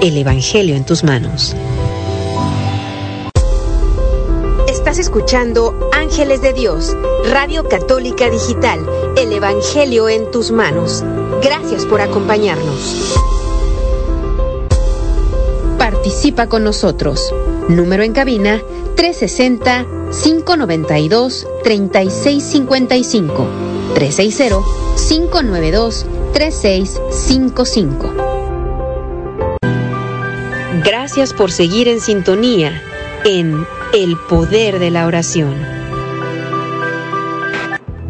El Evangelio en tus manos. Estás escuchando Ángeles de Dios, Radio Católica Digital, el Evangelio en tus manos. Gracias por acompañarnos. Participa con nosotros. Número en cabina 360-592-3655. 360-592-3655. Gracias por seguir en sintonía en El Poder de la Oración.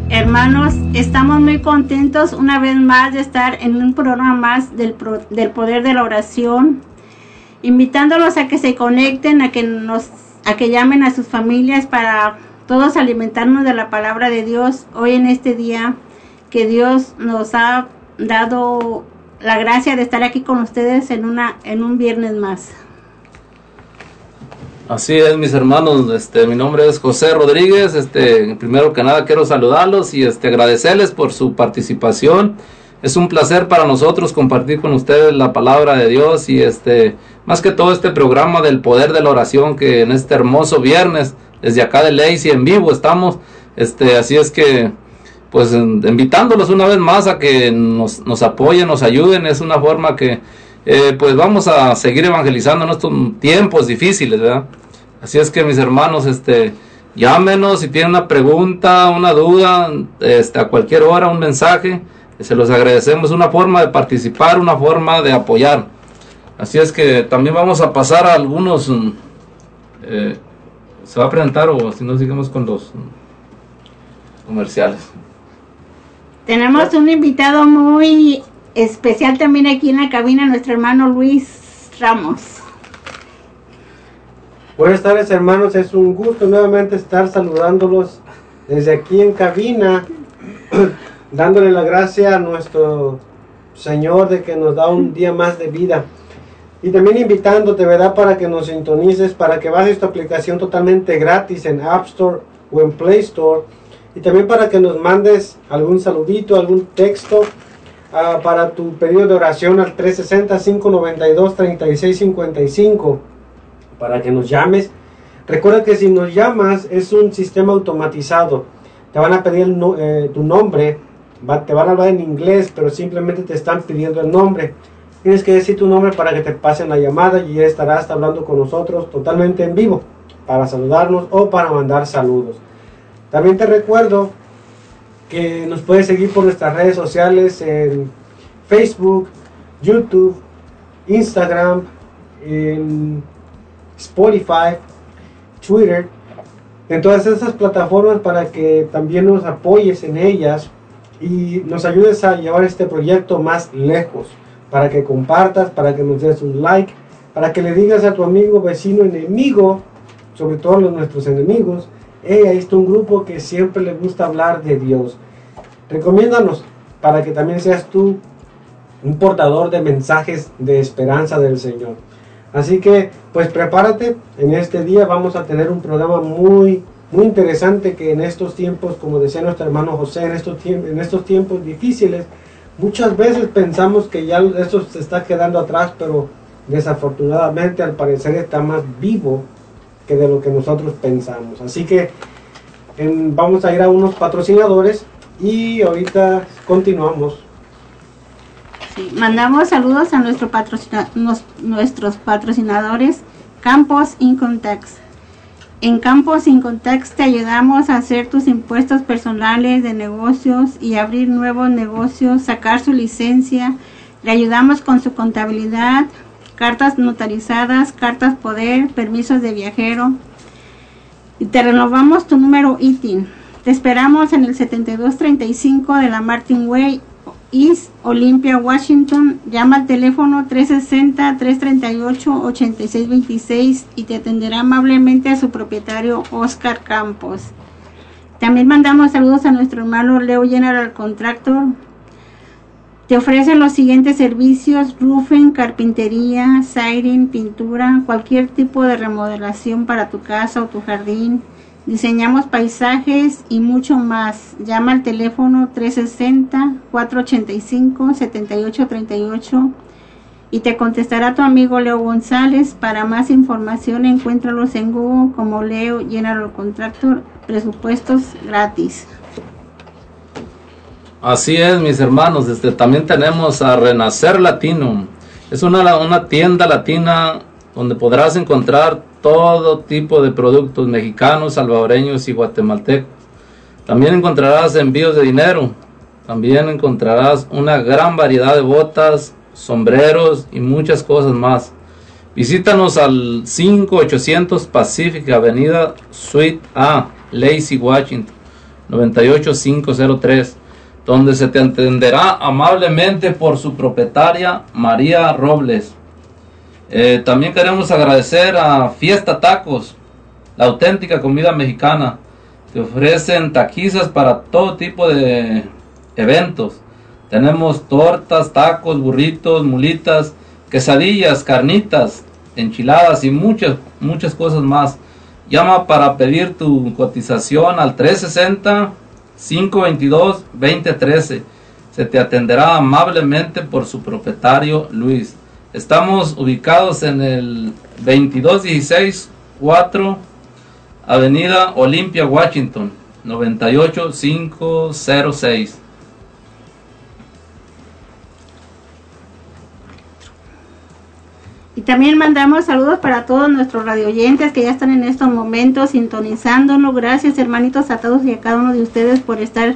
Hermanos, estamos muy contentos una vez más de estar en un programa más del, del Poder de la Oración, invitándolos a que se conecten, a que nos a que llamen a sus familias para todos alimentarnos de la palabra de Dios hoy en este día que Dios nos ha dado la gracia de estar aquí con ustedes en una en un viernes más. Así es, mis hermanos. Este, mi nombre es José Rodríguez. Este, primero que nada quiero saludarlos y este agradecerles por su participación. Es un placer para nosotros compartir con ustedes la palabra de Dios y este, más que todo este programa del poder de la oración que en este hermoso viernes desde acá de Lacey en vivo estamos. Este, así es que pues invitándolos una vez más a que nos, nos apoyen, nos ayuden. Es una forma que eh, pues vamos a seguir evangelizando en estos tiempos difíciles, ¿verdad? Así es que mis hermanos, este, llámenos si tienen una pregunta, una duda, este, a cualquier hora, un mensaje, se los agradecemos, una forma de participar, una forma de apoyar. Así es que también vamos a pasar a algunos, mm, eh, se va a presentar o si no sigamos con los mm, comerciales. Tenemos un invitado muy especial también aquí en la cabina, nuestro hermano Luis Ramos. Buenas tardes hermanos, es un gusto nuevamente estar saludándolos desde aquí en cabina, dándole la gracia a nuestro Señor de que nos da un día más de vida. Y también invitándote, ¿verdad? Para que nos sintonices, para que bajes tu aplicación totalmente gratis en App Store o en Play Store. Y también para que nos mandes algún saludito, algún texto uh, para tu pedido de oración al 360-592-3655 para que nos llames. Recuerda que si nos llamas es un sistema automatizado. Te van a pedir eh, tu nombre, te van a hablar en inglés, pero simplemente te están pidiendo el nombre. Tienes que decir tu nombre para que te pasen la llamada y estarás hablando con nosotros totalmente en vivo para saludarnos o para mandar saludos. También te recuerdo que nos puedes seguir por nuestras redes sociales en Facebook, YouTube, Instagram, en Spotify, Twitter, en todas esas plataformas para que también nos apoyes en ellas y nos ayudes a llevar este proyecto más lejos, para que compartas, para que nos des un like, para que le digas a tu amigo, vecino, enemigo, sobre todo a nuestros enemigos, hey, ahí está un grupo que siempre le gusta hablar de Dios. Recomiéndanos para que también seas tú un portador de mensajes de esperanza del Señor. Así que, pues prepárate, en este día vamos a tener un programa muy, muy interesante que en estos tiempos, como decía nuestro hermano José, en estos, en estos tiempos difíciles, muchas veces pensamos que ya esto se está quedando atrás, pero desafortunadamente al parecer está más vivo de lo que nosotros pensamos. Así que vamos a ir a unos patrocinadores y ahorita continuamos. mandamos saludos a nuestros patrocinadores Campos Incontext. En Campos Incontext te ayudamos a hacer tus impuestos personales de negocios y abrir nuevos negocios, sacar su licencia. Le ayudamos con su contabilidad, cartas notarizadas, cartas poder, permisos de viajero. Y te renovamos tu número ITIN. Te esperamos en el 7235 de la Martin Way East Olympia, Washington. Llama al teléfono 360-338-8626 y te atenderá amablemente a su propietario Oscar Campos. También mandamos saludos a nuestro hermano Leo General Contractor. Te ofrecen los siguientes servicios, roofing, carpintería, siding, pintura, cualquier tipo de remodelación para tu casa o tu jardín. Diseñamos paisajes y mucho más. Llama al teléfono 360-485-7838 y te contestará tu amigo Leo González. Para más información encuéntralos en Google como Leo General Contractor, presupuestos gratis. Así es, mis hermanos. Este, también tenemos a Renacer Latino. Es una, tienda latina donde podrás encontrar todo tipo de productos mexicanos, salvadoreños y guatemaltecos. También encontrarás envíos de dinero. También encontrarás una gran variedad de botas, sombreros y muchas cosas más. Visítanos al 5800 Pacific Avenida Suite A, Lacey, Washington, 98503, donde se te atenderá amablemente por su propietaria María Robles. Eh, también queremos agradecer a Fiesta Tacos, la auténtica comida mexicana. Te ofrecen taquizas para todo tipo de eventos. Tenemos tortas, tacos, burritos, mulitas, quesadillas, carnitas, enchiladas y muchas, muchas cosas más. Llama para pedir tu cotización al 360-522-2013. Se te atenderá amablemente por su propietario Luis. Estamos ubicados en el 2216 4 Avenida Olympia, Washington, 98506. También mandamos saludos para todos nuestros radioyentes que ya están en estos momentos sintonizándonos. Gracias hermanitos a todos y a cada uno de ustedes por estar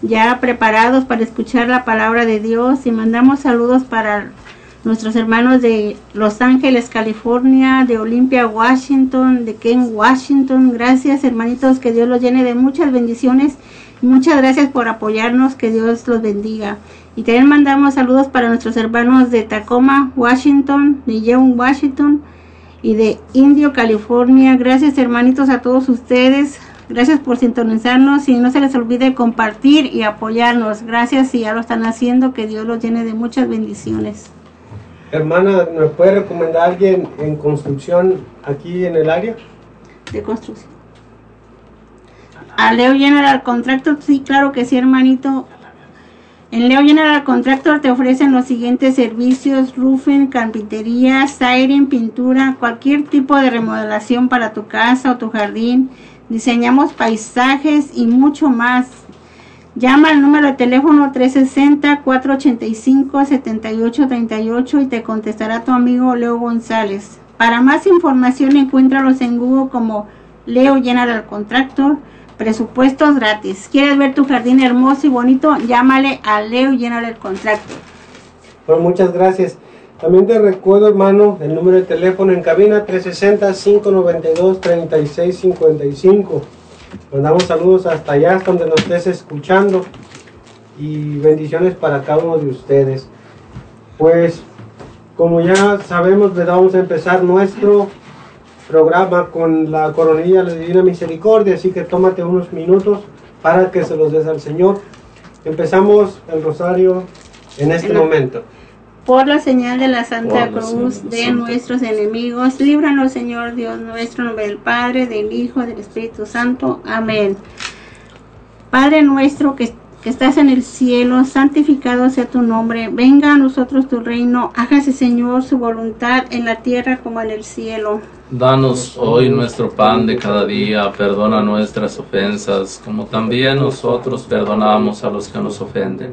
ya preparados para escuchar la palabra de Dios. Y mandamos saludos para nuestros hermanos de Los Ángeles, California, de Olympia, Washington, de Ken, Washington. Gracias hermanitos, que Dios los llene de muchas bendiciones. Muchas gracias por apoyarnos, que Dios los bendiga. Y también mandamos saludos para nuestros hermanos de Tacoma, Washington, de Young, Washington y de Indio, California. Gracias hermanitos a todos ustedes. Gracias por sintonizarnos y no se les olvide compartir y apoyarnos. Gracias si ya lo están haciendo. Que Dios los llene de muchas bendiciones. Hermana, ¿me puede recomendar a alguien en construcción aquí en el área? De construcción. A Leo General Contractor, sí, claro que sí, hermanito. En Leo General Contractor te ofrecen los siguientes servicios: roofing, carpintería, siding, pintura, cualquier tipo de remodelación para tu casa o tu jardín. Diseñamos paisajes y mucho más. Llama al número de teléfono 360-485-7838 y te contestará tu amigo Leo González. Para más información encuéntralos en Google como Leo General Contractor, presupuestos gratis. ¿Quieres ver tu jardín hermoso y bonito? Llámale a Leo General Contractor. Bueno, muchas gracias. También te recuerdo, hermano, el número de teléfono en cabina 360-592-3655. Mandamos saludos hasta allá, hasta donde nos estés escuchando. Y bendiciones para cada uno de ustedes. Pues, como ya sabemos, les vamos a empezar nuestro programa con la coronilla de la Divina Misericordia. Así que tómate unos minutos para que se los des al Señor. Empezamos el rosario en este momento. Por la señal de la Santa la Cruz de de la Santa nuestros enemigos, líbranos, Señor Dios nuestro, en nombre del Padre, del Hijo, del Espíritu Santo. Amén. Padre nuestro que, que estás en el cielo, santificado sea tu nombre. Venga a nosotros tu reino. Hágase, Señor, su voluntad en la tierra como en el cielo. Danos hoy nuestro pan de cada día, perdona nuestras ofensas, como también nosotros perdonamos a los que nos ofenden.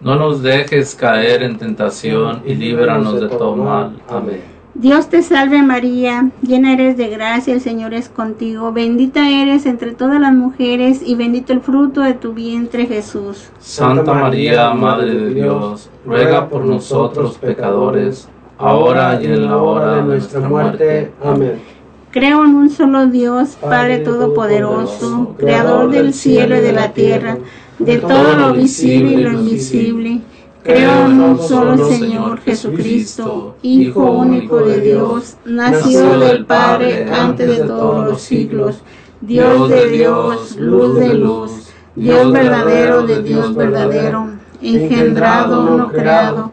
No nos dejes caer en tentación y líbranos de todo mal. Amén. Dios te salve María, llena eres de gracia, el Señor es contigo, bendita eres entre todas las mujeres y bendito el fruto de tu vientre Jesús. Santa María, Madre de Dios, ruega por nosotros pecadores, ahora y en la hora de nuestra muerte. Amén. Creo en un solo Dios, Padre Todopoderoso, Creador del cielo y de la tierra, de todo lo visible y lo invisible. Creo en un solo Señor Jesucristo, Hijo único de Dios, nacido del Padre antes de todos los siglos, Dios de Dios, luz de luz, Dios verdadero de Dios verdadero, engendrado, no creado,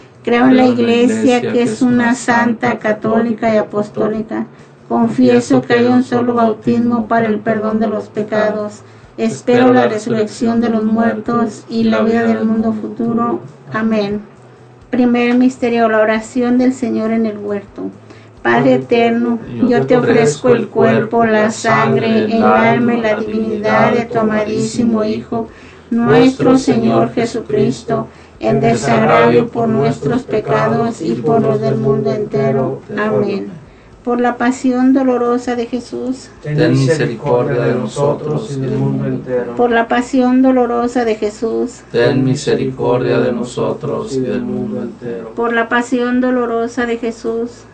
Creo en la iglesia que es una santa, católica y apostólica. Confieso que hay un solo bautismo para el perdón de los pecados. Espero la resurrección de los muertos y la vida del mundo futuro. Amén. Primer misterio, la oración del Señor en el huerto. Padre eterno, yo te ofrezco el cuerpo, la sangre, el alma y la divinidad de tu amadísimo Hijo, nuestro Señor Jesucristo en desagravio por nuestros pecados y por los del mundo entero. Amén. Por la pasión dolorosa de Jesús, ten misericordia de nosotros y del mundo entero. Por la pasión dolorosa de Jesús, ten misericordia de nosotros y del mundo entero. Por la pasión dolorosa de Jesús,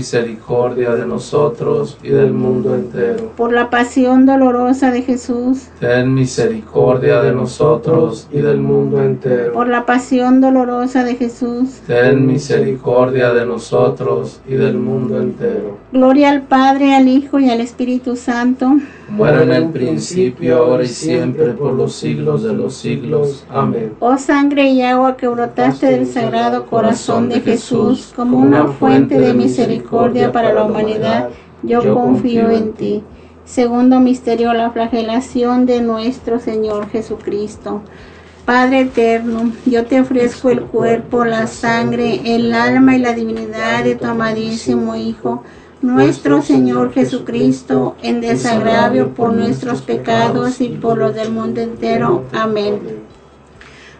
misericordia de nosotros y del mundo entero. Por la pasión dolorosa de Jesús, ten misericordia de nosotros y del mundo entero. Por la pasión dolorosa de Jesús, ten misericordia de nosotros y del mundo entero. Gloria al Padre, al Hijo y al Espíritu Santo. Muera en el principio, ahora y siempre, por los siglos de los siglos. Amén. Oh sangre y agua que brotaste del sagrado corazón de Jesús como una fuente de misericordia para la humanidad, yo confío en ti. Segundo misterio, la flagelación de nuestro Señor Jesucristo. Padre eterno, yo te ofrezco el cuerpo, la sangre, el alma y la divinidad de tu amadísimo Hijo, nuestro Señor Jesucristo, en desagravio por nuestros pecados y por los del mundo entero. Amén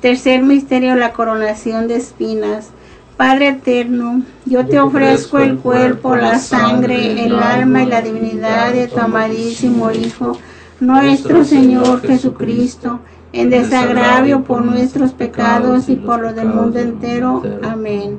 Tercer misterio, la coronación de espinas. Padre eterno, yo te ofrezco el cuerpo, la sangre, el alma y la divinidad de tu amadísimo Hijo, nuestro Señor Jesucristo, en desagravio por nuestros pecados y por los del mundo entero. Amén.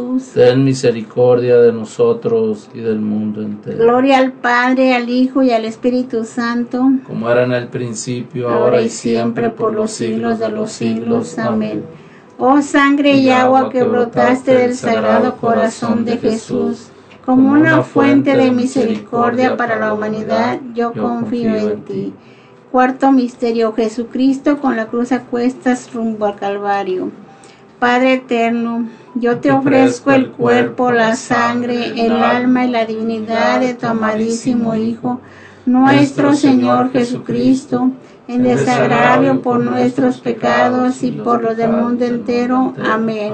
Ten misericordia de nosotros y del mundo entero. Gloria al Padre, al Hijo y al Espíritu Santo, Como era en el principio, ahora y siempre, por los siglos de los siglos. Amén. Oh sangre y agua que brotaste del sagrado corazón de Jesús, como una fuente de misericordia para la humanidad, yo confío en ti. Cuarto misterio, Jesucristo con la cruz a cuestas rumbo al Calvario. Padre eterno, yo te ofrezco el cuerpo, la sangre, el alma y la divinidad de tu amadísimo Hijo, nuestro Señor Jesucristo, en desagravio por nuestros pecados y por los del mundo entero. Amén.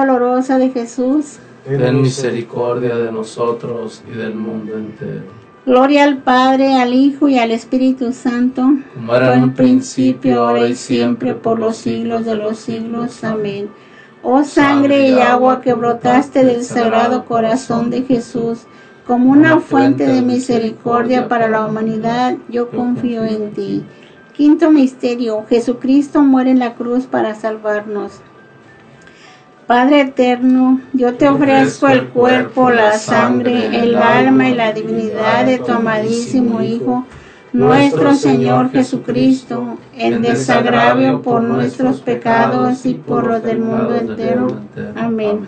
de Jesús. Ten misericordia de nosotros y del mundo entero. Gloria al Padre, al Hijo y al Espíritu Santo, Como era en un principio, ahora y siempre, por los siglos de los siglos. Amén. Oh sangre y agua que brotaste del sagrado corazón de Jesús, como una fuente de misericordia para la humanidad, yo confío en ti. Quinto misterio, Jesucristo muere en la cruz para salvarnos. Padre eterno, yo te ofrezco el cuerpo, la sangre, el alma y la divinidad de tu amadísimo Hijo, nuestro Señor Jesucristo, en desagravio por nuestros pecados y por los del mundo entero. Amén.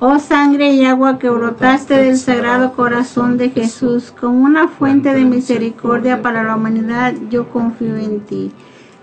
Oh sangre y agua que brotaste del sagrado corazón de Jesús, como una fuente de misericordia para la humanidad, yo confío en ti.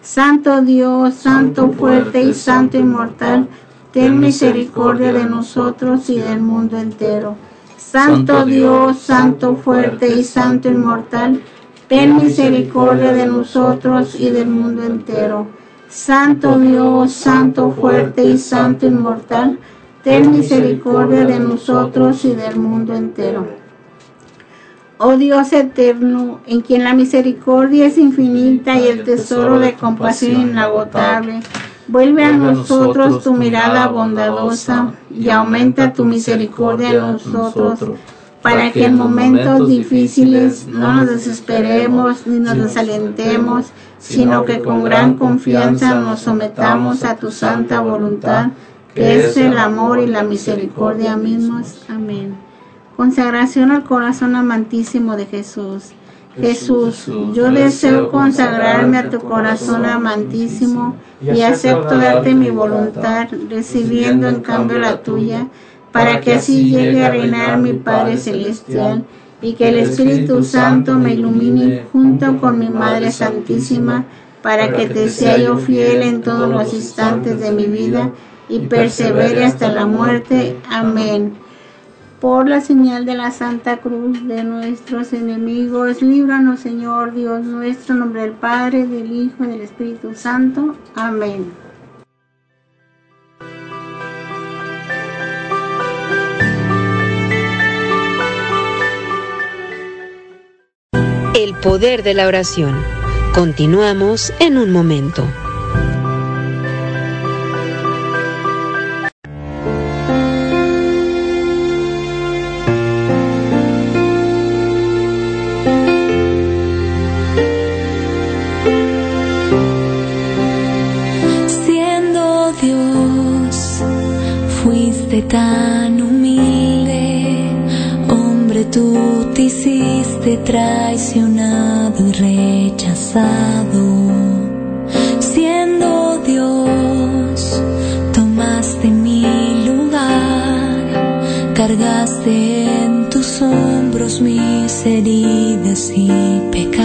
Santo Dios, Santo fuerte y Santo inmortal, ten misericordia de nosotros y del mundo entero. Santo Dios, Santo fuerte y Santo inmortal, ten misericordia de nosotros y del mundo entero. Santo Dios, Santo fuerte y Santo inmortal, ten misericordia de nosotros y del mundo entero. Oh Dios eterno, en quien la misericordia es infinita y el tesoro de compasión inagotable, vuelve a nosotros tu mirada bondadosa y aumenta tu misericordia en nosotros, para que en momentos difíciles no nos desesperemos ni nos desalentemos, sino que con gran confianza nos sometamos a tu santa voluntad que es el amor y la misericordia mismos. Amén. Consagración al corazón amantísimo de Jesús. Jesús, yo deseo consagrarme a tu corazón amantísimo y acepto darte mi voluntad, recibiendo en cambio la tuya, para que así llegue a reinar mi Padre Celestial y que el Espíritu Santo me ilumine junto con mi Madre Santísima, para que te sea yo fiel en todos los instantes de mi vida y persevere hasta la muerte. Amén. Por la señal de la Santa Cruz de nuestros enemigos, líbranos, Señor Dios nuestro, en nombre del Padre, del Hijo y del Espíritu Santo. Amén. El poder de la oración. Continuamos en un momento. Siendo Dios, tomaste mi lugar, cargaste en tus hombros mis heridas y pecados.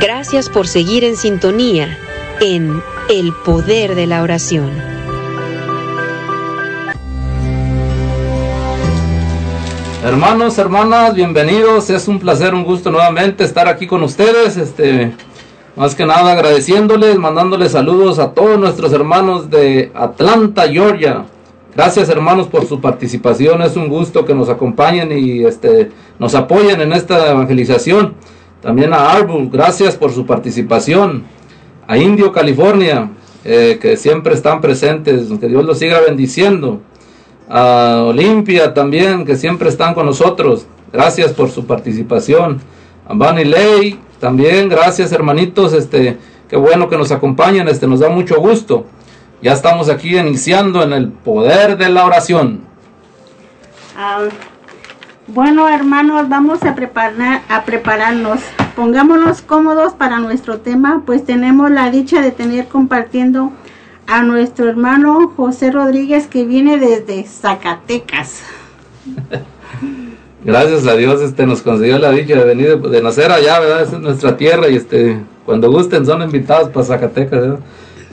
Gracias por seguir en sintonía en El Poder de la Oración. Hermanos, hermanas, bienvenidos. Es un placer, un gusto nuevamente estar aquí con ustedes. Este, más que nada agradeciéndoles, mandándoles saludos a todos nuestros hermanos de Atlanta, Georgia. Gracias hermanos por su participación. Es un gusto que nos acompañen y este, nos apoyen en esta evangelización. También a Arbul, gracias por su participación. A Indio, California, eh, que siempre están presentes, que Dios los siga bendiciendo. A Olimpia también, que siempre están con nosotros. Gracias por su participación. A Bunny Ley, también, gracias hermanitos, este, qué bueno que nos acompañan, este, nos da mucho gusto. Ya estamos aquí iniciando en el poder de la oración. Ah, bueno, hermanos, vamos a, preparar, a prepararnos. Pongámonos cómodos para nuestro tema, pues tenemos la dicha de tener compartiendo a nuestro hermano José Rodríguez que viene desde Zacatecas. Gracias a Dios este nos concedió la dicha de venir de, nacer allá, ¿verdad? es nuestra tierra y este cuando gusten son invitados para Zacatecas,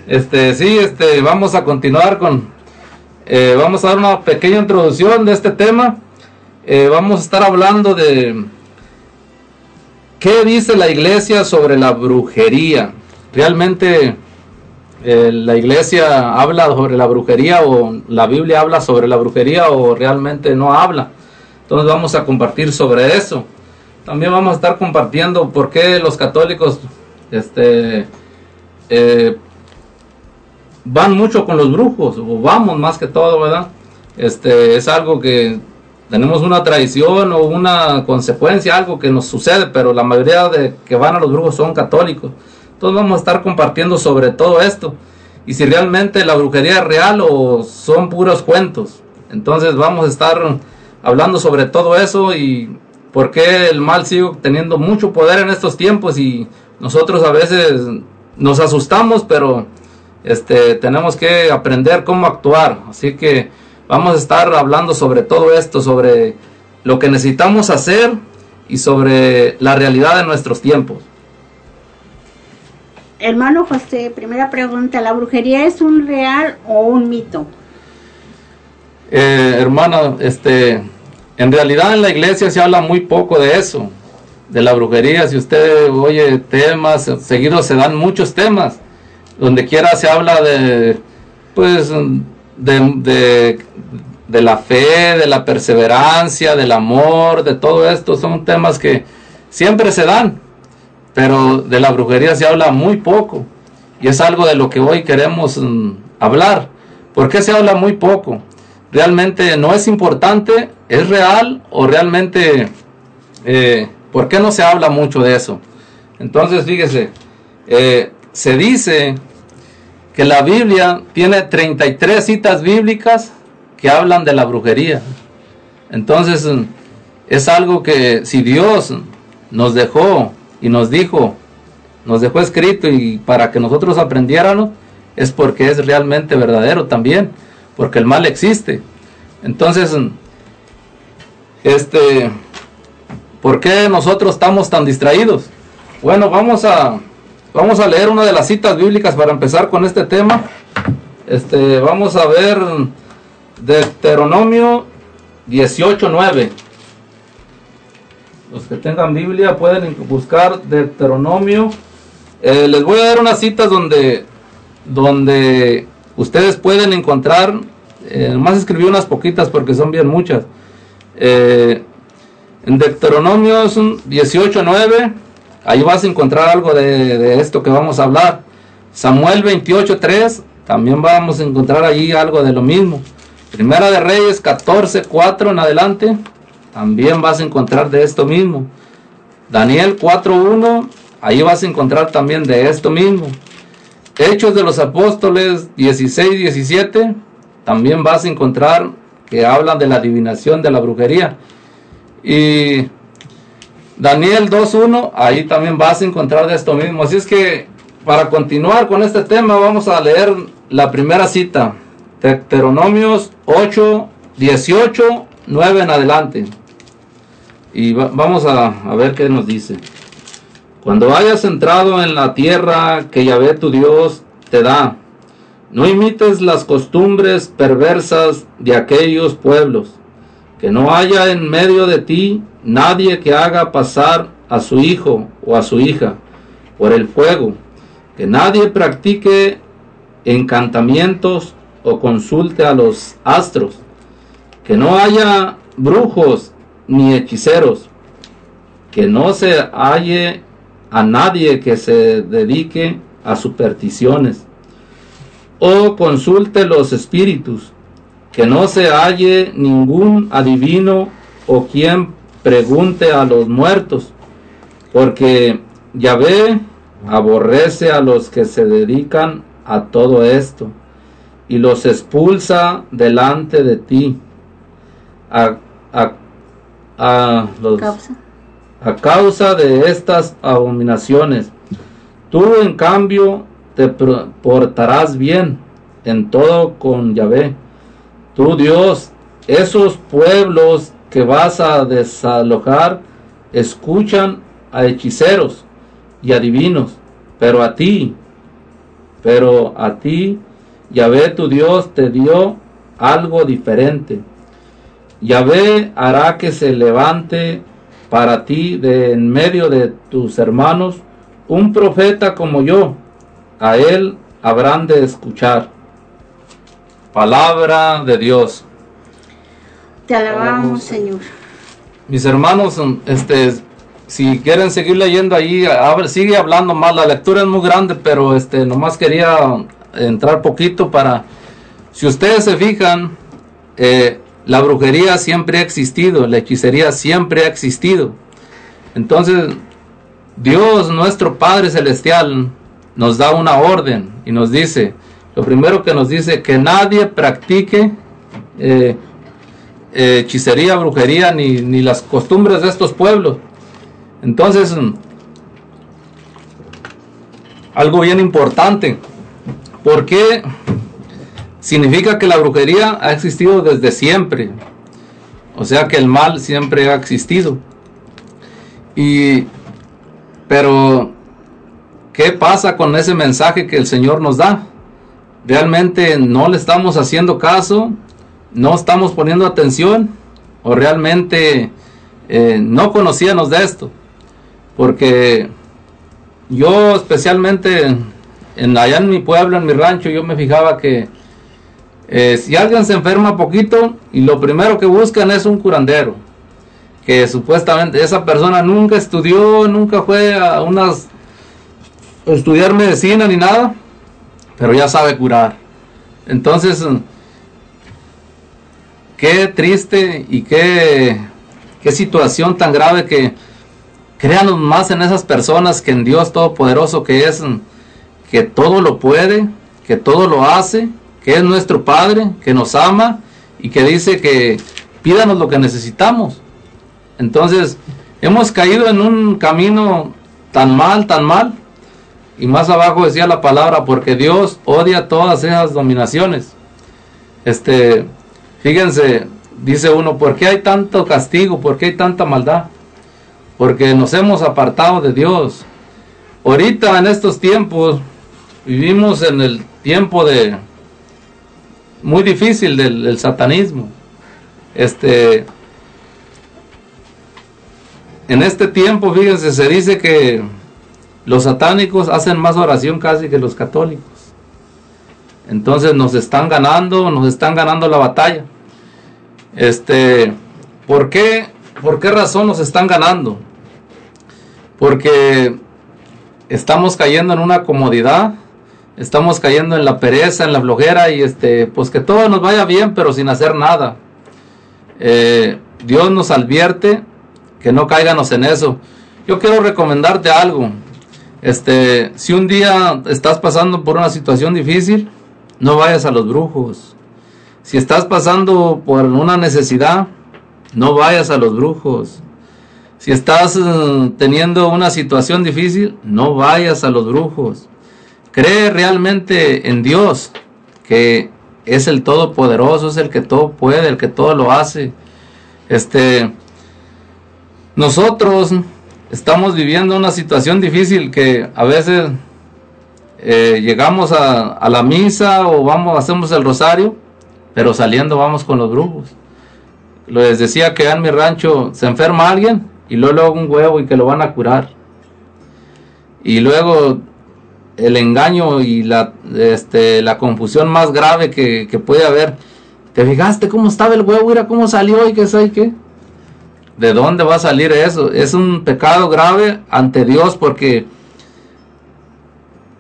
Este, sí, este vamos a continuar con eh, vamos a dar una pequeña introducción de este tema eh, vamos a estar hablando de qué dice la iglesia sobre la brujería. Realmente eh, la iglesia habla sobre la brujería o la Biblia habla sobre la brujería o realmente no habla. Entonces vamos a compartir sobre eso. También vamos a estar compartiendo por qué los católicos este, eh, van mucho con los brujos, o vamos más que todo, ¿verdad? Este, es algo que tenemos una tradición o una consecuencia, algo que nos sucede, pero la mayoría de que van a los brujos son católicos. Entonces vamos a estar compartiendo sobre todo esto. Y si realmente la brujería es real o son puros cuentos. Entonces vamos a estar hablando sobre todo eso y por qué el mal sigue teniendo mucho poder en estos tiempos y nosotros a veces nos asustamos, pero este, tenemos que aprender cómo actuar. Así que Vamos a estar hablando sobre todo esto, sobre lo que necesitamos hacer y sobre la realidad de nuestros tiempos. Hermano José, primera pregunta, ¿la brujería es un real o un mito? Eh, hermana, este, en realidad en la iglesia se habla muy poco de eso, de la brujería. Si usted oye temas, seguidos se dan muchos temas. Donde quiera se habla de, pues, de, de, la fe, de la perseverancia, del amor, de todo esto, son temas que siempre se dan, pero de la brujería se habla muy poco y es algo de lo que hoy queremos mm, hablar. ¿Por qué se habla muy poco? ¿Realmente no es importante? ¿Es real? ¿O realmente, eh, por qué no se habla mucho de eso? Entonces, fíjese, eh, se dice que la Biblia tiene 33 citas bíblicas que hablan de la brujería. Entonces, es algo que si Dios nos dejó y nos dijo, nos dejó escrito y para que nosotros aprendiéramos, es porque es realmente verdadero también, porque el mal existe. Entonces, este, ¿por qué nosotros estamos tan distraídos? Bueno, vamos a Vamos a leer una de las citas bíblicas para empezar con este tema. Este, vamos a ver Deuteronomio 18:9. los que tengan Biblia pueden buscar Deuteronomio. Eh, les voy a dar unas citas donde, donde ustedes pueden encontrar, eh, más escribí unas poquitas porque son bien muchas. Eh, en Deuteronomio 18.9, ahí vas a encontrar algo de, de, esto que vamos a hablar. Samuel 28.3, también vamos a encontrar allí algo de lo mismo. Primera de Reyes 14.4 en adelante, también vas a encontrar de esto mismo. Daniel 4.1, ahí vas a encontrar también de esto mismo. Hechos de los Apóstoles 16.17, también vas a encontrar que hablan de la adivinación de la brujería. Y Daniel 2.1, ahí también vas a encontrar de esto mismo. Así es que para continuar con este tema vamos a leer la primera cita. Deuteronomios 8, 18, 9 en adelante. Y vamos a, a, ver qué nos dice. Cuando hayas entrado en la tierra que Yahvé tu Dios te da, no imites las costumbres perversas de aquellos pueblos, que no haya en medio de ti nadie que haga pasar a su hijo o a su hija por el fuego, que nadie practique encantamientos o consulte a los astros, que no haya brujos ni hechiceros, que no se halle a nadie que se dedique a supersticiones, o consulte los espíritus, que no se halle ningún adivino o quien pregunte a los muertos, porque Yahvé aborrece a los que se dedican a todo esto y los expulsa delante de ti a, a, a, los, Causa. a causa de estas abominaciones. Tú en cambio te portarás bien en todo con Yahvé. Tu Dios, esos pueblos que vas a desalojar escuchan a hechiceros y adivinos, pero a ti, pero a ti, Yahvé tu Dios te dio algo diferente. Yahvé hará que se levante para ti de en medio de tus hermanos un profeta como yo. A él habrán de escuchar. Palabra de Dios. Te alabamos, Señor. Mis hermanos, este, si quieren seguir leyendo ahí, sigue hablando más. La lectura es muy grande, pero este, nomás quería entrar poquito para, si ustedes se fijan, eh, la brujería siempre ha existido, la hechicería siempre ha existido. Entonces, Dios, nuestro Padre Celestial, nos da una orden y nos dice, lo primero que nos dice, que nadie practique eh, hechicería, brujería, ni, ni las costumbres de estos pueblos. Entonces, algo bien importante, porque significa que la brujería ha existido desde siempre, o sea que el mal siempre ha existido. Y, pero, ¿qué pasa con ese mensaje que el Señor nos da? ¿Realmente no le estamos haciendo caso? ¿No estamos poniendo atención? ¿O realmente eh, no conocíamos de esto? Porque yo especialmente en, allá en mi pueblo, en mi rancho, yo me fijaba que eh, si alguien se enferma poquito y lo primero que buscan es un curandero, que supuestamente esa persona nunca estudió, nunca fue a unas estudiar medicina ni nada, pero ya sabe curar. Entonces, qué triste y qué, qué situación tan grave que créanos más en esas personas que en Dios Todopoderoso que es, que todo lo puede, que todo lo hace, que es nuestro Padre, que nos ama y que dice que pídanos lo que necesitamos. Entonces, hemos caído en un camino tan mal, tan mal. Y más abajo decía la palabra, porque Dios odia todas esas dominaciones. Este, fíjense, dice uno, ¿por qué hay tanto castigo? ¿Por qué hay tanta maldad? Porque nos hemos apartado de Dios. Ahorita en estos tiempos vivimos en el tiempo de muy difícil del, satanismo. Este en este tiempo, fíjense, se dice que los satánicos hacen más oración casi que los católicos. Entonces nos están ganando, nos están ganando la batalla. Este, ¿por qué? ¿Por qué razón nos están ganando? Porque estamos cayendo en una comodidad, estamos cayendo en la pereza, en la flojera y este, pues que todo nos vaya bien, pero sin hacer nada. Eh, Dios nos advierte que no caiganos en eso. Yo quiero recomendarte algo. Este, si un día estás pasando por una situación difícil, no vayas a los brujos. Si estás pasando por una necesidad, no vayas a los brujos. Si estás eh, teniendo una situación difícil, no vayas a los brujos. Cree realmente en Dios, que es el todopoderoso, es el que todo puede, el que todo lo hace. Este nosotros estamos viviendo una situación difícil que a veces eh, llegamos a, la misa o vamos, hacemos el rosario, pero saliendo vamos con los brujos. Les decía que en mi rancho se enferma alguien y luego, un huevo y que lo van a curar. Y luego el engaño y la, este, la confusión más grave que, que puede haber. ¿Te fijaste cómo estaba el huevo? Mira cómo salió y qué sé qué. ¿De dónde va a salir eso? Es un pecado grave ante Dios porque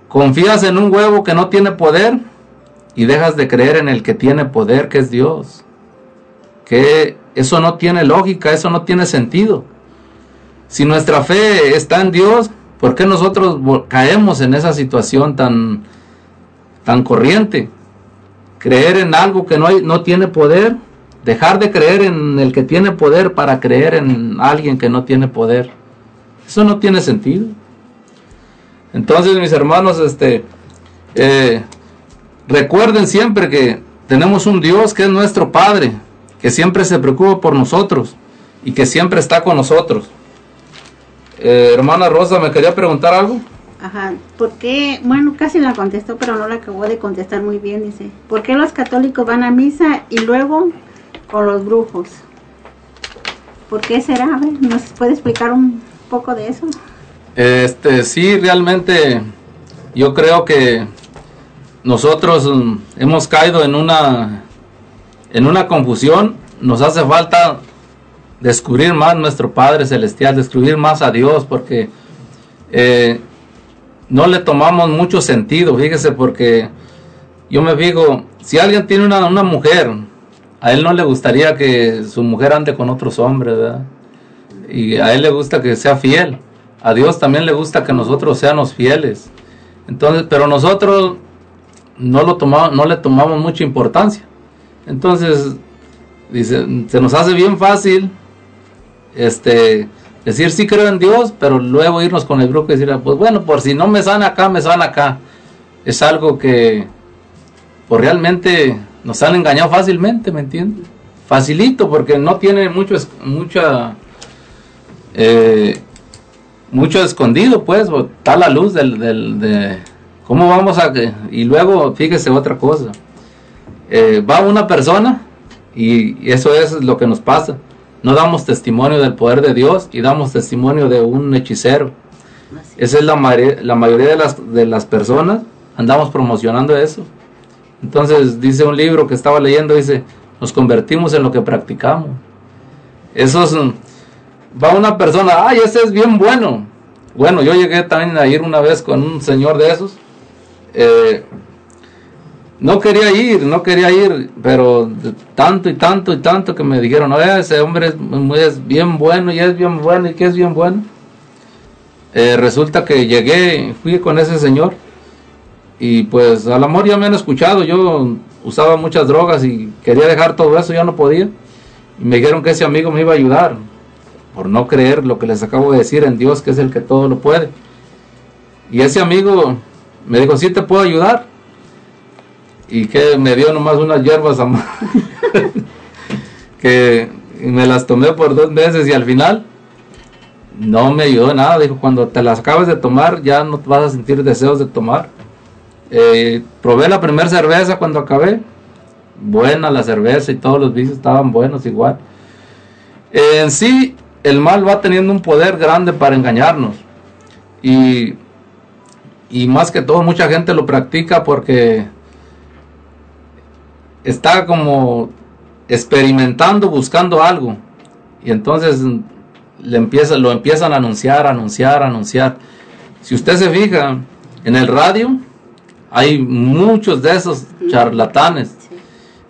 confías en un huevo que no tiene poder y dejas de creer en el que tiene poder, que es Dios. Que eso no tiene lógica, eso no tiene sentido. Si nuestra fe está en Dios, ¿por qué nosotros caemos en esa situación tan, tan corriente? Creer en algo que no, hay, no tiene poder, dejar de creer en el que tiene poder para creer en alguien que no tiene poder. Eso no tiene sentido. Entonces, mis hermanos, este, eh, recuerden siempre que tenemos un Dios que es nuestro Padre, que siempre se preocupa por nosotros y que siempre está con nosotros. Eh, hermana Rosa, ¿me quería preguntar algo? Ajá, ¿por qué? Bueno, casi la contestó, pero no la acabó de contestar muy bien. Dice, ¿por qué los católicos van a misa y luego con los brujos? ¿Por qué será? A ver, ¿nos puede explicar un poco de eso? Este, sí, realmente yo creo que nosotros mm, hemos caído en una en una confusión, nos hace falta descubrir más nuestro Padre Celestial, descubrir más a Dios, porque eh, no le tomamos mucho sentido, fíjese, porque yo me fijo, si alguien tiene una, una mujer, a él no le gustaría que su mujer ande con otros hombres. Y a él le gusta que sea fiel. A Dios también le gusta que nosotros seamos fieles. Entonces, pero nosotros no lo tomamos, no le tomamos mucha importancia. Entonces, dice, se nos hace bien fácil este decir sí creo en Dios, pero luego irnos con el grupo y decir, pues bueno, por si no me sana acá, me sana acá. Es algo que pues realmente nos han engañado fácilmente, ¿me entiendes? Facilito, porque no tiene mucho, mucha, eh, mucho escondido, pues, está la luz del, del, de cómo vamos a... Y luego, fíjese otra cosa, eh, va una persona y eso es lo que nos pasa no damos testimonio del poder de Dios y damos testimonio de un hechicero. Esa es la, la mayoría de las, de las personas, andamos promocionando eso. Entonces dice un libro que estaba leyendo, dice, nos convertimos en lo que practicamos. Eso es, va una persona, ay, ese es bien bueno. Bueno, yo llegué también a ir una vez con un señor de esos. Eh, no quería ir, no quería ir, pero tanto y tanto y tanto que me dijeron, ese hombre es, bien bueno y es bien bueno y que es bien bueno. Eh, resulta que llegué, fui con ese señor y pues al amor ya me han escuchado, yo usaba muchas drogas y quería dejar todo eso, ya no podía. Y me dijeron que ese amigo me iba a ayudar por no creer lo que les acabo de decir en Dios, que es el que todo lo puede. Y ese amigo me dijo, sí te puedo ayudar y que me dio nomás unas hierbas que me las tomé por dos meses y al final no me ayudó nada. Dijo, cuando te las acabas de tomar ya no vas a sentir deseos de tomar. Eh, probé la primera cerveza cuando acabé. Buena la cerveza y todos los vicios estaban buenos igual. en sí, el mal va teniendo un poder grande para engañarnos. Y, y más que todo mucha gente lo practica porque está como experimentando, buscando algo. Y entonces le empieza, lo empiezan a anunciar, anunciar, anunciar. Si usted se fija en el radio, hay muchos de esos charlatanes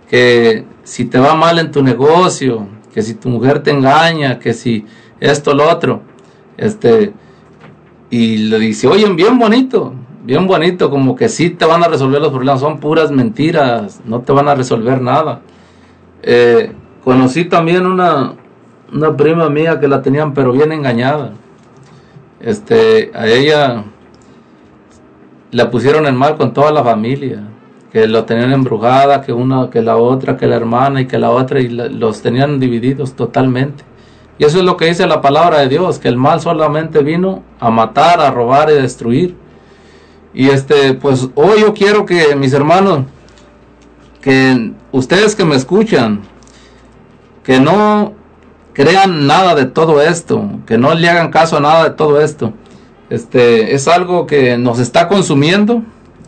que si te va mal en tu negocio, que si tu mujer te engaña, que si esto, lo otro, este, y le dice, oyen, bien bonito, bien bonito, como que sí te van a resolver los problemas, son puras mentiras, no te van a resolver nada. Eh, conocí también una, una prima mía que la tenían pero bien engañada. Este, a ella la pusieron en mal con toda la familia, que lo tenían embrujada, que una, que la otra, que la hermana y que la otra, y los tenían divididos totalmente. Y eso es lo que dice la palabra de Dios, que el mal solamente vino a matar, a robar y destruir. Y este, pues hoy yo quiero que mis hermanos, que ustedes que me escuchan, que no crean nada de todo esto, que no le hagan caso a nada de todo esto. Este, es algo que nos está consumiendo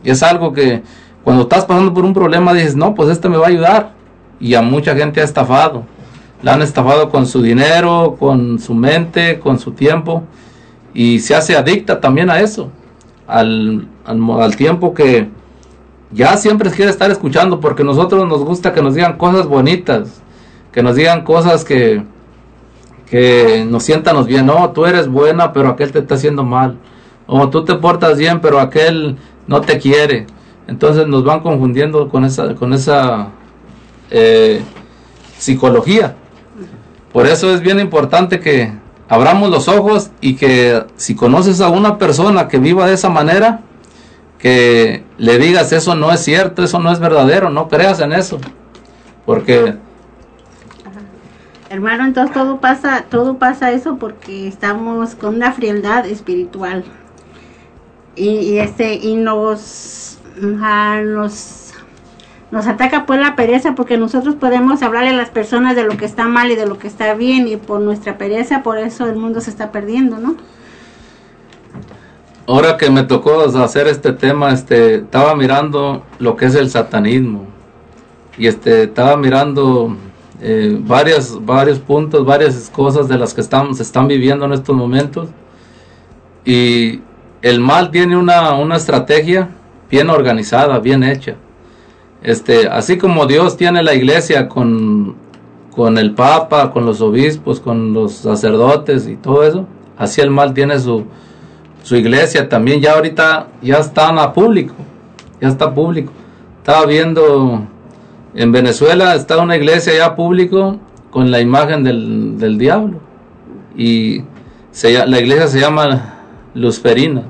es algo que cuando estás pasando por un problema dices, no, pues este me va a ayudar. Y a mucha gente ha estafado. La han estafado con su dinero, con su mente, con su tiempo. Y se hace adicta también a eso. Al, al, tiempo que ya siempre quiere estar escuchando porque nosotros nos gusta que nos digan cosas bonitas. Que nos digan cosas que, que nos siéntanos bien. No, tú eres buena, pero aquel te está haciendo mal. O tú te portas bien, pero aquel no te quiere. Entonces nos van confundiendo con esa, con esa eh, psicología. Por eso es bien importante que abramos los ojos y que si conoces a una persona que viva de esa manera, que le digas eso no es cierto, eso no es verdadero, no creas en eso. Porque hermano, entonces todo pasa, todo pasa eso porque estamos con una frialdad espiritual. Y, este y nos nos nos ataca pues la pereza porque nosotros podemos hablarle a las personas de lo que está mal y de lo que está bien y por nuestra pereza por eso el mundo se está perdiendo, ¿no? Ahora que me tocó hacer este tema, este estaba mirando lo que es el satanismo y este estaba mirando eh, varios puntos, varias cosas de las que estamos, se están viviendo en estos momentos y el mal tiene una, una estrategia bien organizada, bien hecha este, así como Dios tiene la iglesia con, con el Papa, con los obispos, con los sacerdotes y todo eso, así el mal tiene su, su iglesia también. Ya ahorita ya están a público, ya está público. Estaba viendo en Venezuela, está una iglesia ya público con la imagen del, del diablo. Y se, la iglesia se llama Luzferina.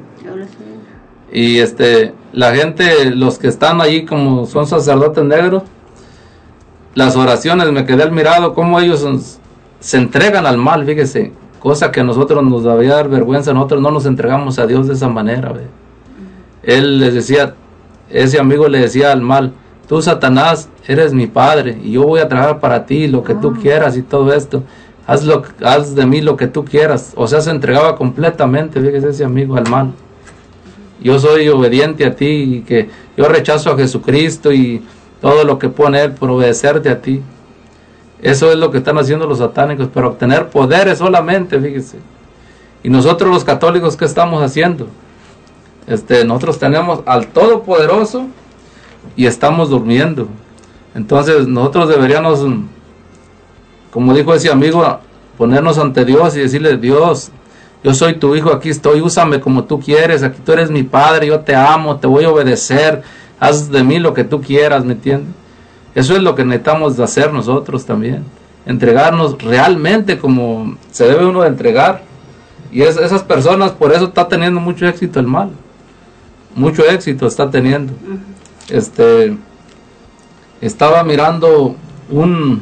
Y este, la gente, los que están allí como son sacerdotes negros, las oraciones, me quedé admirado cómo ellos se entregan al mal, fíjese, cosa que a nosotros nos debía dar vergüenza, nosotros no nos entregamos a Dios de esa manera. Él les decía, ese amigo le decía al mal, tú Satanás eres mi padre y yo voy a trabajar para ti lo que tú ah. quieras y todo esto. Haz, lo, haz de mí lo que tú quieras. O sea, se entregaba completamente, fíjese ese amigo al mal yo soy obediente a ti y que yo rechazo a Jesucristo y todo lo que pone Él por obedecerte a ti. Eso es lo que están haciendo los satánicos, para obtener poderes solamente, fíjese. Y nosotros los católicos, ¿qué estamos haciendo? Este, nosotros tenemos al Todopoderoso y estamos durmiendo. Entonces nosotros deberíamos, como dijo ese amigo, ponernos ante Dios y decirle, Dios, yo soy tu hijo, aquí estoy, úsame como tú quieres, aquí tú eres mi padre, yo te amo, te voy a obedecer, haz de mí lo que tú quieras, ¿me entiendes? Eso es lo que necesitamos de hacer nosotros también, entregarnos realmente como se debe uno de entregar. Y esas personas, por eso está teniendo mucho éxito el mal, mucho éxito está teniendo. Este, estaba mirando un,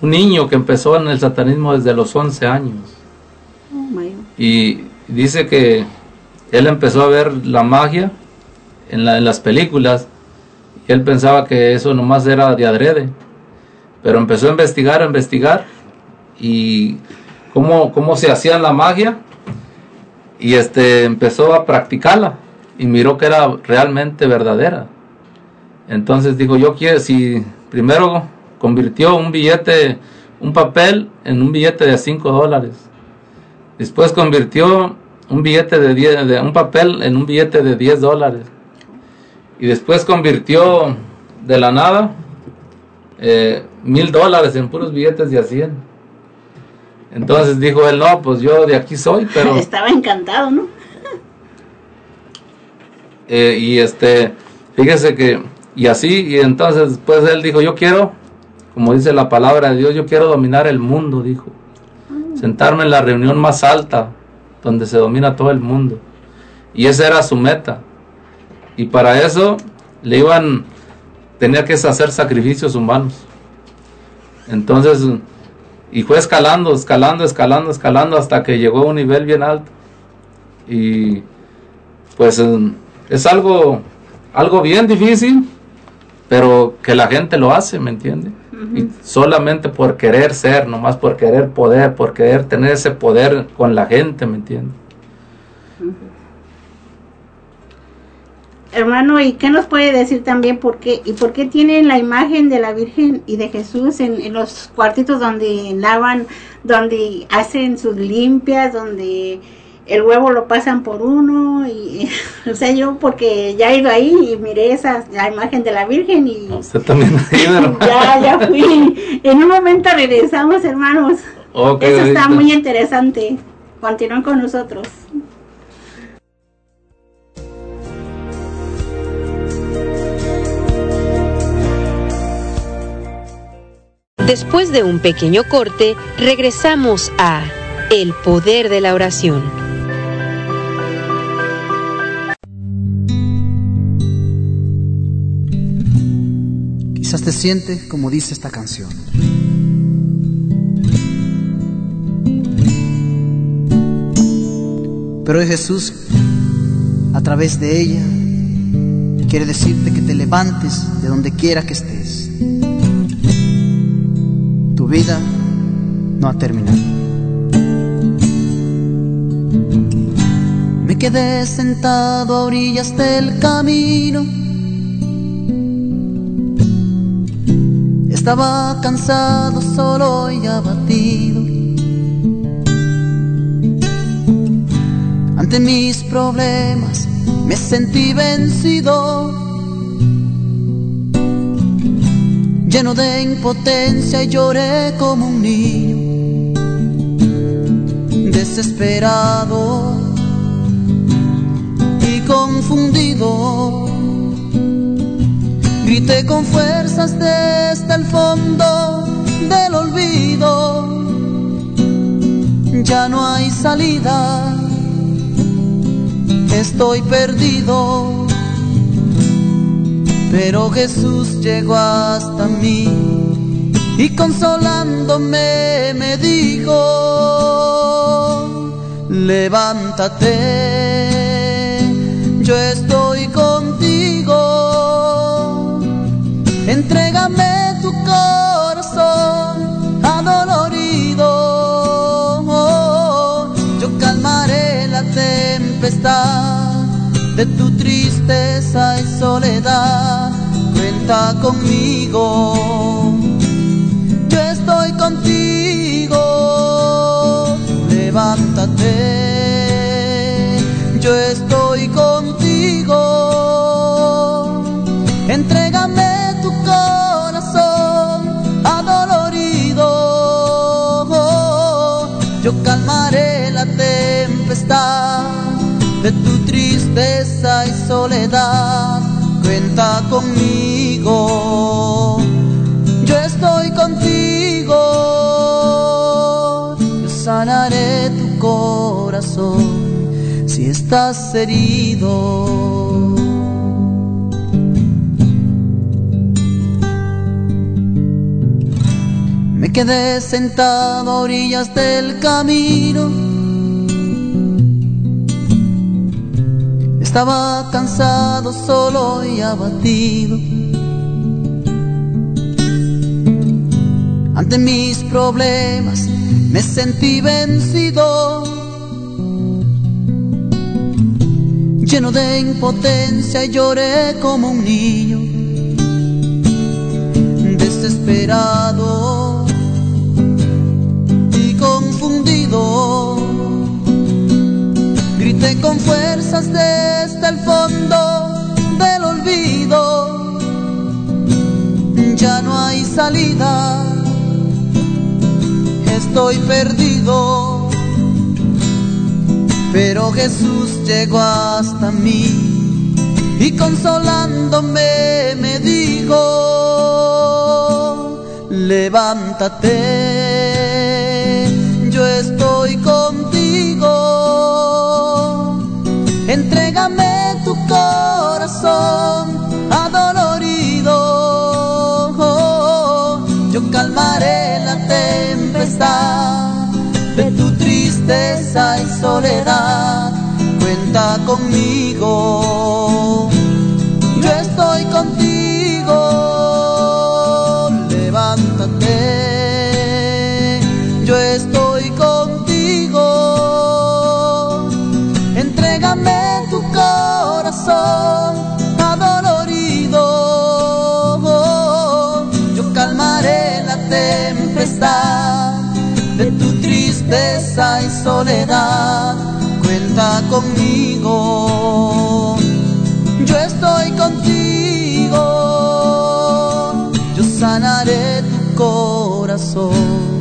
un niño que empezó en el satanismo desde los 11 años y dice que él empezó a ver la magia en, las películas y él pensaba que eso nomás era de adrede. Pero empezó a investigar, a investigar y cómo, cómo se hacía la magia y este empezó a practicarla y miró que era realmente verdadera. Entonces dijo, yo quiero, si primero convirtió un billete, un papel en un billete de 5 dólares. Después convirtió un billete de, 10, de un papel en un billete de 10 dólares. Y después convirtió de la nada eh, mil dólares en puros billetes de a 100. Entonces dijo él, no, pues yo de aquí soy, pero... Estaba encantado, ¿no? Eh, y este, fíjese que, y así, y entonces pues él dijo, yo quiero, como dice la palabra de Dios, yo quiero dominar el mundo, dijo. Sentarme en la reunión más alta, donde se domina todo el mundo. Y esa era su meta. Y para eso le iban, tenía que hacer sacrificios humanos. Entonces, y fue escalando, escalando, escalando, escalando hasta que llegó a un nivel bien alto. Y pues es algo, algo bien difícil, pero que la gente lo hace, ¿me entiende? Y solamente por querer ser, nomás por querer poder, por querer tener ese poder con la gente, ¿me entiende? Hermano, ¿y qué nos puede decir también por qué? ¿Y por qué tienen la imagen de la Virgen y de Jesús en, en los cuartitos donde lavan, donde hacen sus limpias, donde el huevo lo pasan por uno y o sea yo porque ya he ido ahí y miré esa la imagen de la Virgen y usted también ha ido, ya ya fui. En un momento regresamos hermanos. Eso está muy interesante. Continúen con nosotros. Después de un pequeño corte, regresamos a El Poder de la Oración. Quizás te siente como dice esta canción. Pero hoy Jesús, a través de ella, quiere decirte que te levantes de donde quiera que estés. Tu vida no ha terminado. Me quedé sentado a orillas del camino Estaba cansado, solo y abatido. Ante mis problemas me sentí vencido, lleno de impotencia y lloré como un niño, desesperado y confundido Grité con fuerzas desde el fondo del olvido. Ya no hay salida, estoy perdido. Pero Jesús llegó hasta mí y consolándome me dijo, levántate, yo estoy Entrégame tu corazón adolorido. Yo calmaré la tempestad de tu tristeza y soledad. Cuenta conmigo. Yo estoy contigo. Levántate. De tu tristeza y soledad. Cuenta conmigo, yo estoy contigo, yo sanaré tu corazón si estás herido. Me quedé sentado a orillas del camino. Estaba cansado, solo y abatido. Ante mis problemas me sentí vencido, lleno de impotencia lloré como un niño, desesperado y confundido. Grité con fuerzas el fondo del olvido, ya no hay salida. Estoy perdido. Pero Jesús llegó hasta mí y consolándome me dijo, levántate, yo estoy contigo, tu corazón adolorido, yo calmaré la de tu tristeza y soledad. Cuenta conmigo, yo estoy contigo. Levántate, yo estoy contigo. Entrégame tu corazón tristeza y soledad, cuenta conmigo. Yo estoy contigo, yo sanaré tu corazón.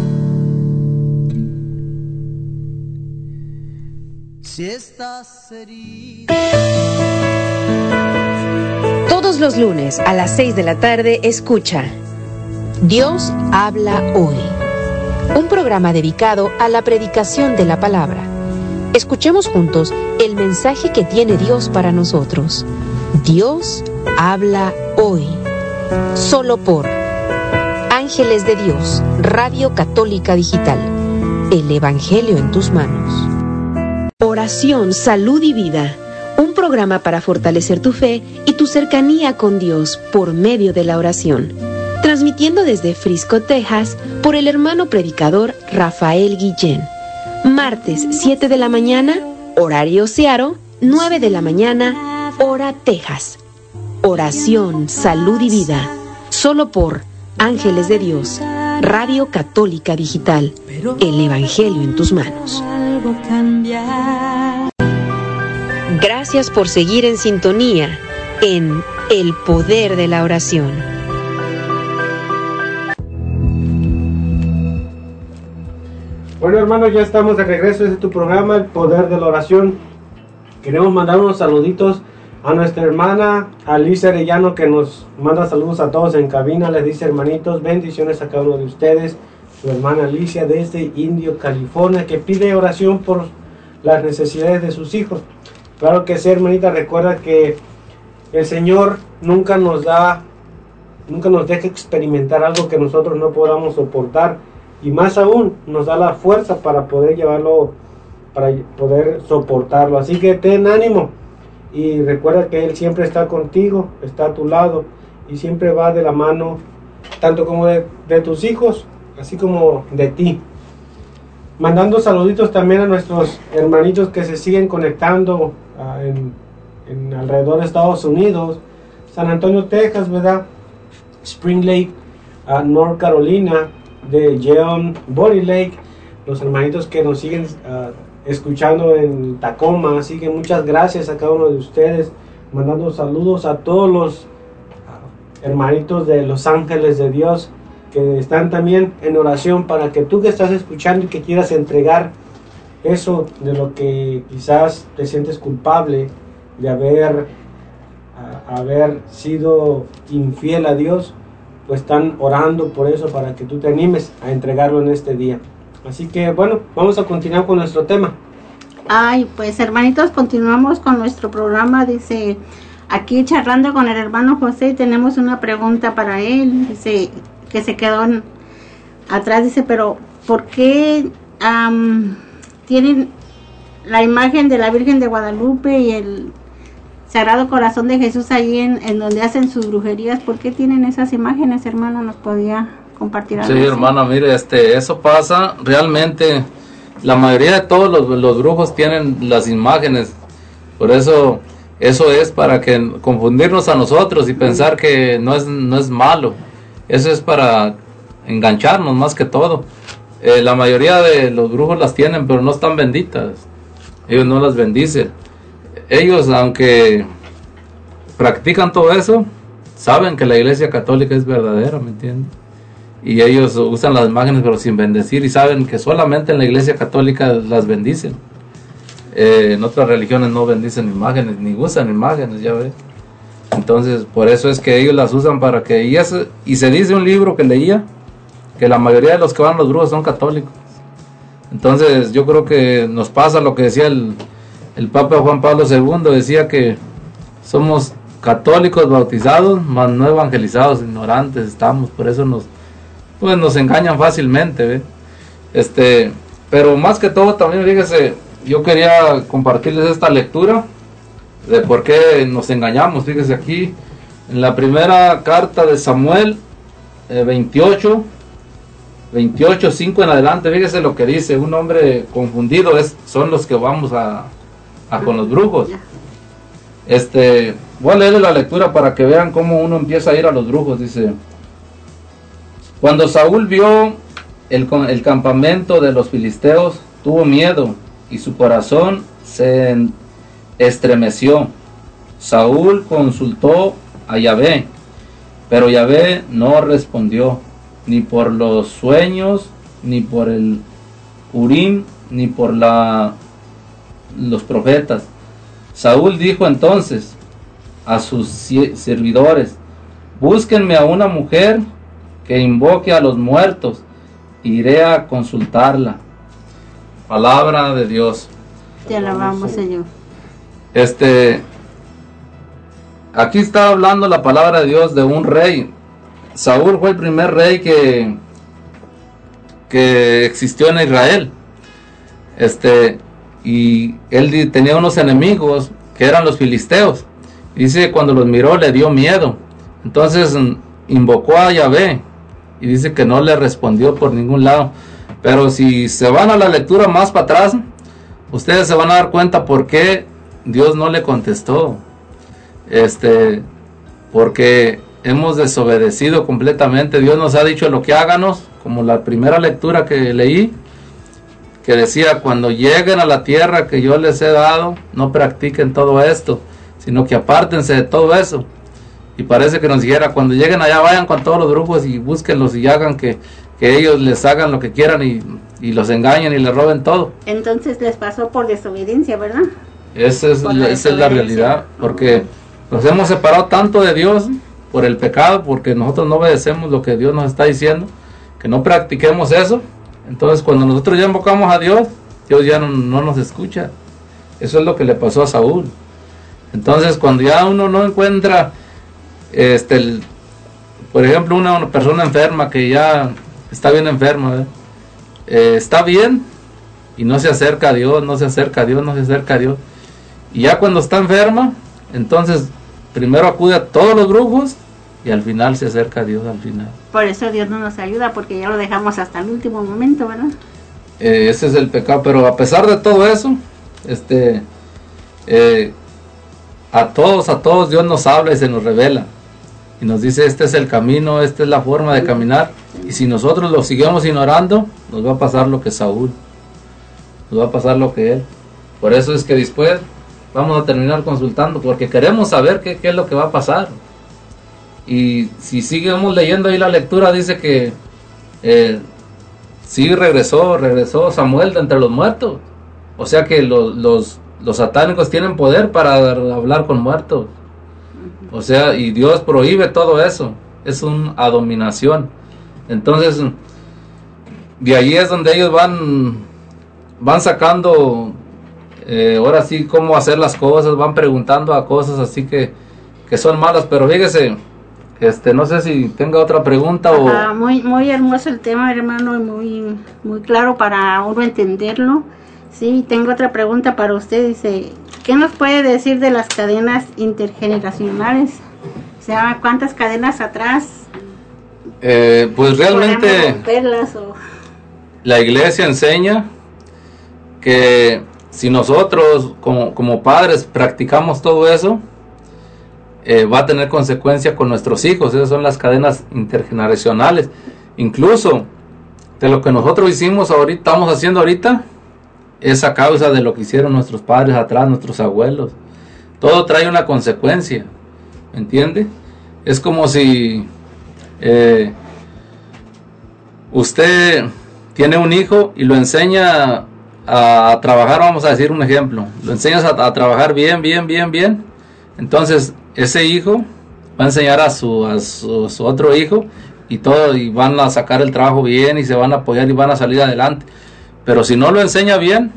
Si estás herido. Todos los lunes a las 6 de la tarde escucha. Dios habla hoy un programa dedicado a la predicación de la palabra. Escuchemos juntos el mensaje que tiene Dios para nosotros. Dios habla hoy, solo por Ángeles de Dios, Radio Católica Digital, el Evangelio en tus manos. Oración, salud y vida, un programa para fortalecer tu fe y tu cercanía con Dios por medio de la oración transmitiendo desde Frisco, Texas, por el hermano predicador Rafael Guillén. Martes 7 de la mañana, horario Searo, 9 de la mañana, hora Texas. Oración, salud y vida, solo por Ángeles de Dios, Radio Católica Digital, el Evangelio en tus manos. Gracias por seguir en sintonía en El Poder de la Oración. Bueno, hermanos, ya estamos de regreso. Este tu programa, El Poder de la Oración. Queremos mandar unos saluditos a nuestra hermana Alicia Arellano, que nos manda saludos a todos en cabina. Les dice, hermanitos, bendiciones a cada uno de ustedes. Su hermana Alicia desde Indio, California, que pide oración por las necesidades de sus hijos. Claro que sí, hermanita, recuerda que el Señor nunca nos da, nunca nos deja experimentar algo que nosotros no podamos soportar y más aún nos da la fuerza para poder llevarlo, para poder soportarlo. Así que ten ánimo y recuerda que Él siempre está contigo, está a tu lado y siempre va de la mano, tanto como de, tus hijos, así como de ti. Mandando saluditos también a nuestros hermanitos que se siguen conectando ah, en, alrededor de Estados Unidos, San Antonio, Texas, ¿verdad? Spring Lake, uh, North Carolina, de Jeon Body Lake, los hermanitos que nos siguen ah, escuchando en Tacoma, así que muchas gracias a cada uno de ustedes, mandando saludos a todos los ah, hermanitos de los ángeles de Dios que están también en oración para que tú que estás escuchando y que quieras entregar eso de lo que quizás te sientes culpable de haber, ah, haber sido infiel a Dios, pues están orando por eso para que tú te animes a entregarlo en este día. Así que bueno, vamos a continuar con nuestro tema. Ay, pues hermanitos, continuamos con nuestro programa. Dice, aquí charlando con el hermano José, tenemos una pregunta para él. Dice que se quedó atrás, dice, pero ¿por qué tienen la imagen de la Virgen de Guadalupe y el Sagrado Corazón de Jesús allí en, donde hacen sus brujerías. ¿Por qué tienen esas imágenes, hermano? ¿Nos podía compartir Sí, algo así? hermana, mire, este, eso pasa realmente. La mayoría de todos los, los brujos tienen las imágenes. Por eso, eso es para que confundirnos a nosotros y pensar que no es, no es malo. Eso es para engancharnos más que todo. Eh, la mayoría de los brujos las tienen, pero no están benditas. Ellos no las bendicen. Ellos, aunque practican todo eso, saben que la iglesia católica es verdadera, ¿me entiendes? Y ellos usan las imágenes pero sin bendecir y saben que solamente en la iglesia católica las bendicen. Eh, en otras religiones no bendicen imágenes ni usan imágenes, ya ves. Entonces, por eso es que ellos las usan para que... Y, y se dice un libro que leía, que la mayoría de los que van a los brujos son católicos. Entonces, yo creo que nos pasa lo que decía el, el Papa Juan Pablo II, decía que somos católicos bautizados, mas no evangelizados, ignorantes estamos, por eso nos, pues nos engañan fácilmente. Este, pero más que todo también fíjese, yo quería compartirles esta lectura de por qué nos engañamos, fíjese aquí, en la primera carta de Samuel eh, 28, 28, 5 en adelante, fíjese lo que dice, un hombre confundido es, son los que vamos a, a con los brujos. Este, voy a leerle la lectura para que vean cómo uno empieza a ir a los brujos. Dice: Cuando Saúl vio el, el campamento de los filisteos, tuvo miedo y su corazón se estremeció. Saúl consultó a Yahvé, pero Yahvé no respondió, ni por los sueños, ni por el Urim, ni por la, los profetas. Saúl dijo entonces a sus servidores, búsquenme a una mujer que invoque a los muertos, iré a consultarla. Palabra de Dios. Te alabamos, Señor. Este, aquí está hablando la palabra de Dios de un rey. Saúl fue el primer rey que, que existió en Israel. Este, y él tenía unos enemigos que eran los filisteos. Dice cuando los miró le dio miedo. Entonces mm, invocó a Yahvé y dice que no le respondió por ningún lado. Pero si se van a la lectura más para atrás, ustedes se van a dar cuenta por qué Dios no le contestó. Este, porque hemos desobedecido completamente. Dios nos ha dicho lo que háganos, como la primera lectura que leí, que decía, cuando lleguen a la tierra que yo les he dado, no practiquen todo esto, sino que apártense de todo eso. Y parece que nos dijera, cuando lleguen allá vayan con todos los grupos y búsquenlos y hagan que, que ellos les hagan lo que quieran y, y los engañen y les roben todo. Entonces les pasó por desobediencia, ¿verdad? Esa es, la, esa es la realidad, porque nos hemos separado tanto de Dios por el pecado, porque nosotros no obedecemos lo que Dios nos está diciendo, que no practiquemos eso. Entonces cuando nosotros ya invocamos a Dios, Dios ya no, no nos escucha. Eso es lo que le pasó a Saúl. Entonces cuando ya uno no encuentra, este, el- por ejemplo, una persona enferma que ya está bien enferma. Eh, está bien y no se acerca a Dios, no se acerca a Dios, no se acerca a Dios. Y ya cuando está enferma, entonces primero acude a todos los brujos y al final se acerca a Dios al final. Por eso Dios no nos ayuda, porque ya lo dejamos hasta el último momento, ¿verdad? Eh, ese es el pecado, pero a pesar de todo eso, este, eh, a todos, a todos Dios nos habla y se nos revela. Y nos dice, este es el camino, esta es la forma de caminar. Y si nosotros lo seguimos ignorando, nos va a pasar lo que Saúl. Nos va a pasar lo que él. Por eso es que después vamos a terminar consultando, porque queremos saber qué, qué es lo que va a pasar. Y si seguimos leyendo ahí la lectura, dice que eh, sí regresó, regresó Samuel de entre los muertos. O sea que los, los, satánicos tienen poder para hablar con muertos. O sea, y Dios prohíbe todo eso. Es una abominación. Entonces, de ahí es donde ellos van, van sacando, eh, ahora sí, cómo hacer las cosas, van preguntando a cosas así que, que son malas. Pero fíjese, este, no sé si tenga otra pregunta o... Muy, muy hermoso el tema, hermano, y muy, muy claro para uno entenderlo. Sí, tengo otra pregunta para usted. Dice, ¿qué nos puede decir de las cadenas intergeneracionales? O sea, ¿cuántas cadenas atrás Eh, pues realmente o- la iglesia enseña que si nosotros como, como padres practicamos todo eso, eh, va a tener consecuencia con nuestros hijos. Esas son las cadenas intergeneracionales. Incluso de lo que nosotros hicimos ahorita, estamos haciendo ahorita, es a causa de lo que hicieron nuestros padres atrás, nuestros abuelos. Todo trae una consecuencia, ¿me entiende? Es como si eh, usted tiene un hijo y lo enseña a, trabajar, vamos a decir un ejemplo, lo enseñas a, a trabajar bien, bien, bien, bien, entonces ese hijo va a enseñar a su, otro hijo y todo, y van a sacar el trabajo bien y se van a apoyar y van a salir adelante. Pero si no lo enseña bien,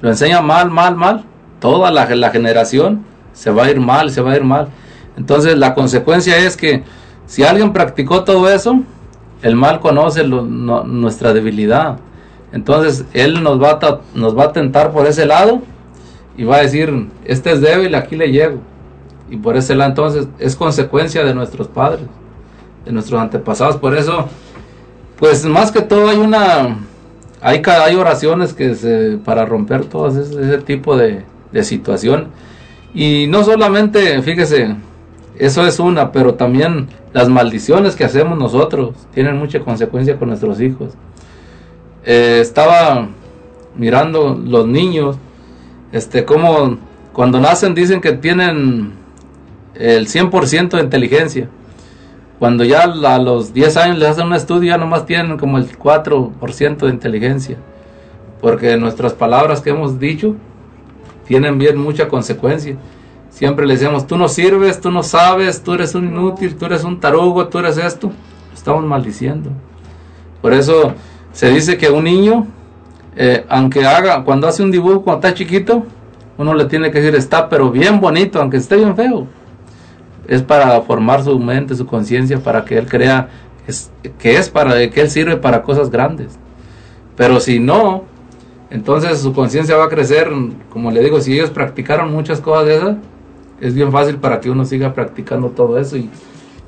lo enseña mal, mal, mal, toda la, generación se va a ir mal, se va a ir mal. Entonces la consecuencia es que si alguien practicó todo eso, el mal conoce nuestra debilidad. Entonces él nos va, a, nos va a tentar por ese lado y va a decir, este es débil, aquí le llego. Y por ese lado entonces es consecuencia de nuestros padres, de nuestros antepasados. Por eso, pues más que todo hay una, hay, hay oraciones que se, para romper todo ese, ese tipo de, de situación. Y no solamente, fíjese, eso es una, pero también las maldiciones que hacemos nosotros tienen mucha consecuencia con nuestros hijos. Eh, estaba mirando los niños, este, como cuando nacen dicen que tienen el 100% de inteligencia. Cuando ya a los 10 años les hacen un estudio, ya nomás tienen como el 4% de inteligencia. Porque nuestras palabras que hemos dicho tienen bien mucha consecuencia. Siempre le decimos, tú no sirves, tú no sabes, tú eres un inútil, tú eres un tarugo, tú eres esto. Estamos maldiciendo. Por eso se dice que un niño, eh, aunque haga, cuando hace un dibujo cuando está chiquito, uno le tiene que decir, está pero bien bonito, aunque esté bien feo. Es para formar su mente, su conciencia, para que él crea que es, para que él sirve para cosas grandes. Pero si no, entonces su conciencia va a crecer, como le digo, si ellos practicaron muchas cosas de esas, es bien fácil para que uno siga practicando todo eso. Y,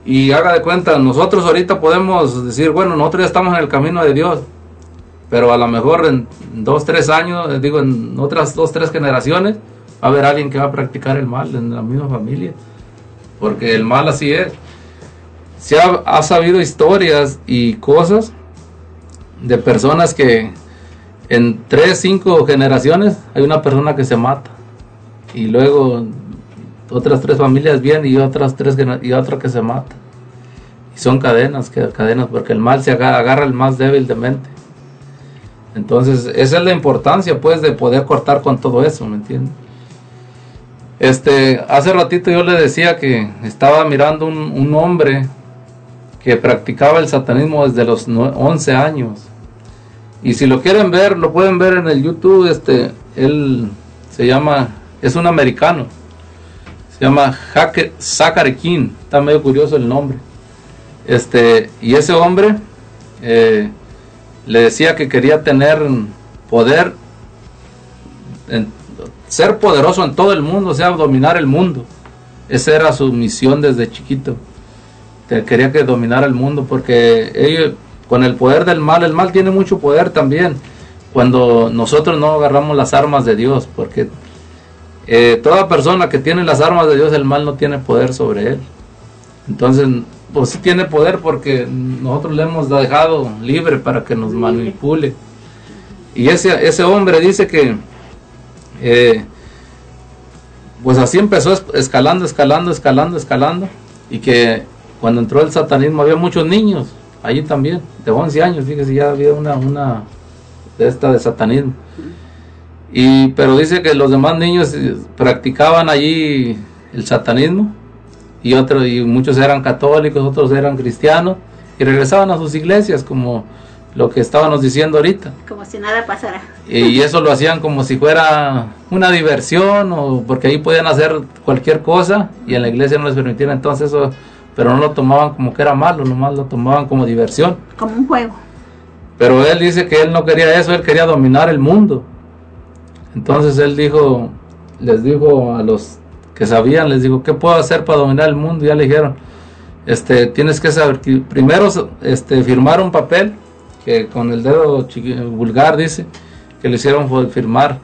y haga de cuenta, nosotros ahorita podemos decir, bueno, nosotros ya estamos en el camino de Dios, pero a lo mejor en dos, tres años, digo, en otras dos, tres generaciones, va a haber alguien que va a practicar el mal en la misma familia, porque el mal así es. Se ha, ha sabido historias y cosas de personas que en tres, cinco generaciones hay una persona que se mata y luego otras tres familias bien y otras tres y otra que se mata. Y son cadenas que cadenas porque el mal se aga- agarra el más débil de mente. Entonces esa es la importancia pues de poder cortar con todo eso me entiendes este hace ratito yo le decía que estaba mirando un, hombre que practicaba el satanismo desde los nue- 11 años y si lo quieren ver, lo pueden ver en el YouTube. Este, él se llama, es un americano. Se llama Zachary King. Está medio curioso el nombre. Este, y ese hombre eh, le decía que quería tener poder, en- ser poderoso en todo el mundo, o sea, dominar el mundo. Esa era su misión desde chiquito. Que quería que dominara el mundo porque ellos, con el poder del mal, el mal tiene mucho poder también. Cuando nosotros no agarramos las armas de Dios, porque eh, toda persona que tiene las armas de Dios, el mal no tiene poder sobre él. Entonces, pues sí tiene poder porque nosotros le hemos dejado libre para que nos manipule. Y ese, ese hombre dice que, eh, pues así empezó es- escalando, escalando, escalando, escalando. Y que cuando entró el satanismo había muchos niños, allí también, de 11 años, fíjese, ya había una, una de esta de satanismo. Y, pero dice que los demás niños eh, practicaban allí el satanismo y otros y muchos eran católicos, otros eran cristianos y regresaban a sus iglesias como lo que estábamos diciendo ahorita. como si nada pasara. Y eso lo hacían como si fuera una diversión o porque ahí podían hacer cualquier cosa y en la iglesia no les permitían entonces eso, pero no lo tomaban como que era malo, nomás lo tomaban como diversión. Como un juego. Pero él dice que él no quería eso, él quería dominar el mundo. Entonces él dijo, les dijo a los que sabían, les dijo, ¿qué puedo hacer para dominar el mundo? Y ya le dijeron, este, tienes que saber primero este, firmar un papel que con el dedo vulgar dice que le hicieron firmar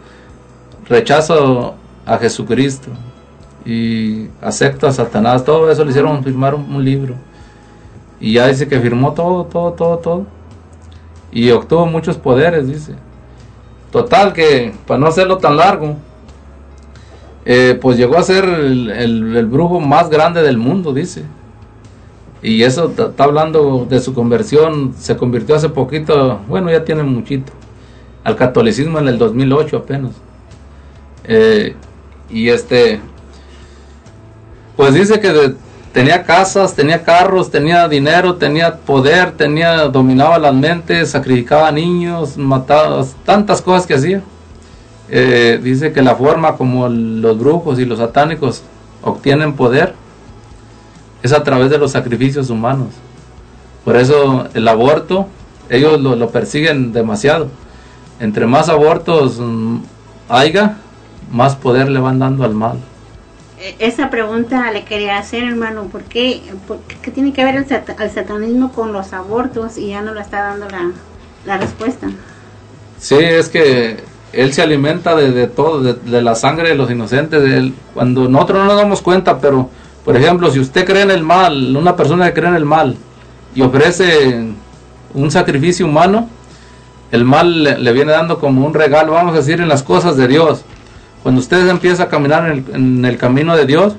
rechazo a Jesucristo y acepto a Satanás, todo eso le hicieron firmar un, libro. Y ya dice que firmó todo, todo, todo, todo. Y obtuvo muchos poderes, dice. Total que, para no hacerlo tan largo, eh, pues llegó a ser el, brujo más grande del mundo, dice. Y eso está hablando de su conversión, se convirtió hace poquito, bueno, ya tiene muchito, al catolicismo en el 2008 apenas. Eh, y este, pues dice que tenía casas, tenía carros, tenía dinero, tenía poder, tenía dominaba las mentes, sacrificaba niños, mataba tantas cosas que hacía. Eh, dice que la forma como los brujos y los satánicos obtienen poder es a través de los sacrificios humanos. Por eso el aborto, ellos lo, lo persiguen demasiado. Entre más abortos mm, haya, más poder le van dando al mal. E, esa pregunta le quería hacer, hermano, ¿por qué, tiene que ver el, satanismo con los abortos y ya no le está dando la, respuesta? Sí, es que él se alimenta de, todo, de, la sangre de los inocentes. De él. Cuando nosotros no nos damos cuenta, pero, por ejemplo, si usted cree en el mal, una persona que cree en el mal y ofrece un sacrificio humano, el mal le, le viene dando como un regalo, vamos a decir, en las cosas de Dios cuando usted empieza a caminar en el, camino de Dios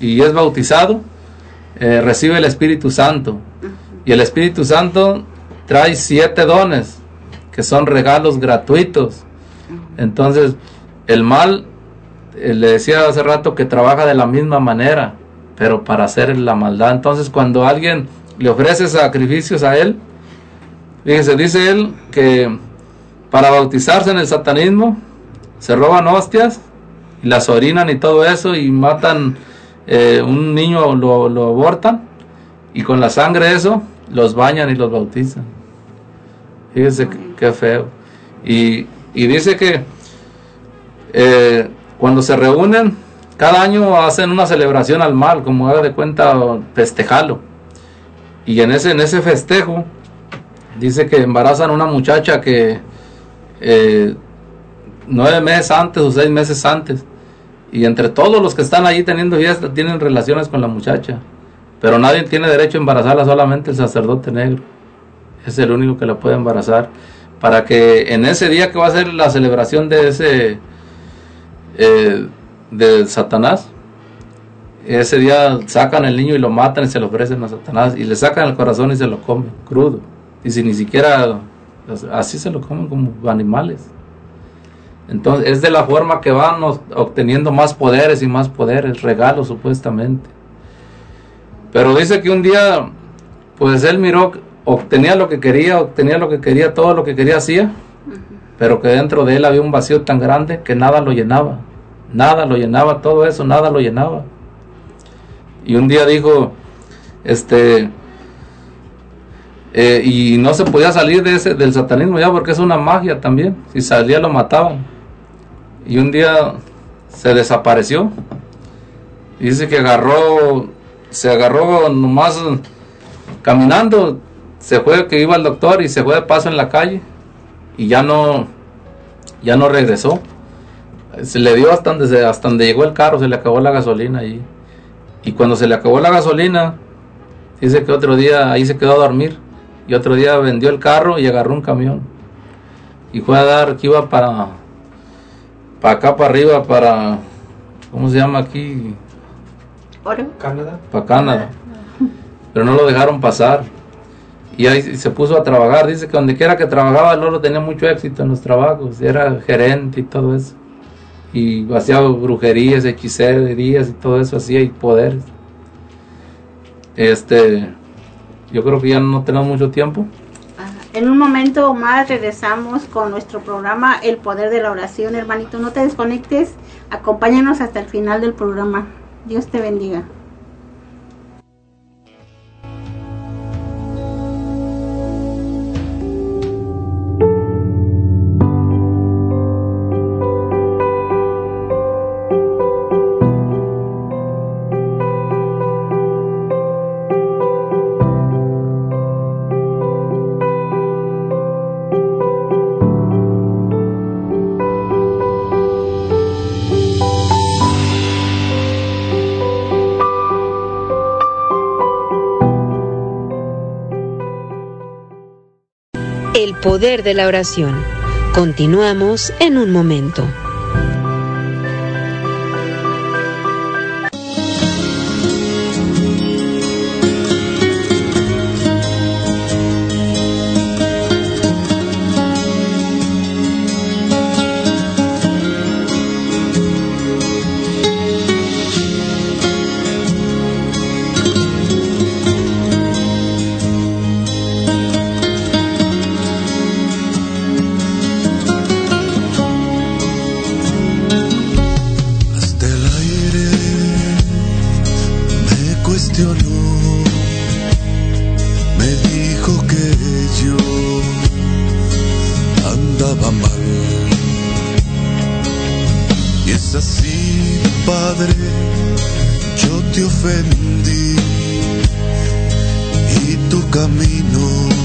y es bautizado, eh, recibe el Espíritu Santo. Y el Espíritu Santo trae siete dones, que son regalos gratuitos. Entonces, el mal, le decía hace rato que trabaja de la misma manera, pero para hacer la maldad. Entonces, cuando alguien le ofrece sacrificios a él, fíjese, dice él que para bautizarse en el satanismo, se roban hostias las orinan y todo eso y matan eh, un niño lo, lo, abortan y con la sangre eso los bañan y los bautizan fíjese qué feo y, y, dice que eh, cuando se reúnen cada año hacen una celebración al mal como haga de cuenta festejalo y en ese en ese festejo dice que embarazan a una muchacha que eh, nueve meses antes o seis meses antes. Y entre todos los que están ahí teniendo fiesta tienen relaciones con la muchacha. Pero nadie tiene derecho a embarazarla, solamente el sacerdote negro. Es el único que la puede embarazar. Para que en ese día que va a ser la celebración de ese, eh, de Satanás, ese día sacan el niño y lo matan y se lo ofrecen a Satanás. Y le sacan el corazón y se lo comen crudo. Y si ni siquiera, así se lo comen como animales. Entonces es de la forma que van obteniendo más poderes y más poderes, regalos supuestamente. Pero dice que un día, pues él miró, obtenía lo que quería, obtenía lo que quería, todo lo que quería hacía, pero que dentro de él había un vacío tan grande que nada lo llenaba, nada lo llenaba, todo eso, nada lo llenaba. Y un día dijo, este, eh, y no se podía salir de ese, del satanismo ya porque es una magia también, si salía lo mataban y un día se desapareció. Dice que agarró, se agarró nomás caminando, se fue que iba al doctor y se fue de paso en la calle y ya no, ya no regresó. Se le dio hasta donde, hasta donde llegó el carro, se le acabó la gasolina allí. Y cuando se le acabó la gasolina, dice que otro día ahí se quedó a dormir. Y otro día vendió el carro y agarró un camión. Y fue a dar, que iba para para acá, para arriba, para, ¿cómo se llama aquí? Canadá. Para Canadá. Pero no lo dejaron pasar. Y ahí se puso a trabajar. Dice que donde quiera que trabajaba, el oro tenía mucho éxito en los trabajos. Era gerente y todo eso. Y hacía brujerías, hechicerías y todo eso, hacía y poderes. Este, yo creo que ya no tenemos mucho tiempo. En un momento más regresamos con nuestro programa El Poder de la Oración. Hermanito, no te desconectes, acompáñanos hasta el final del programa. Dios te bendiga. poder de la oración. Continuamos en un momento. me dijo que yo andaba mal. Y es así, Padre, yo te ofendí y tu camino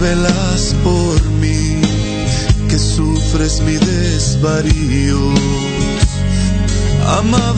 velas por mí, que sufres mi desvarío. Amado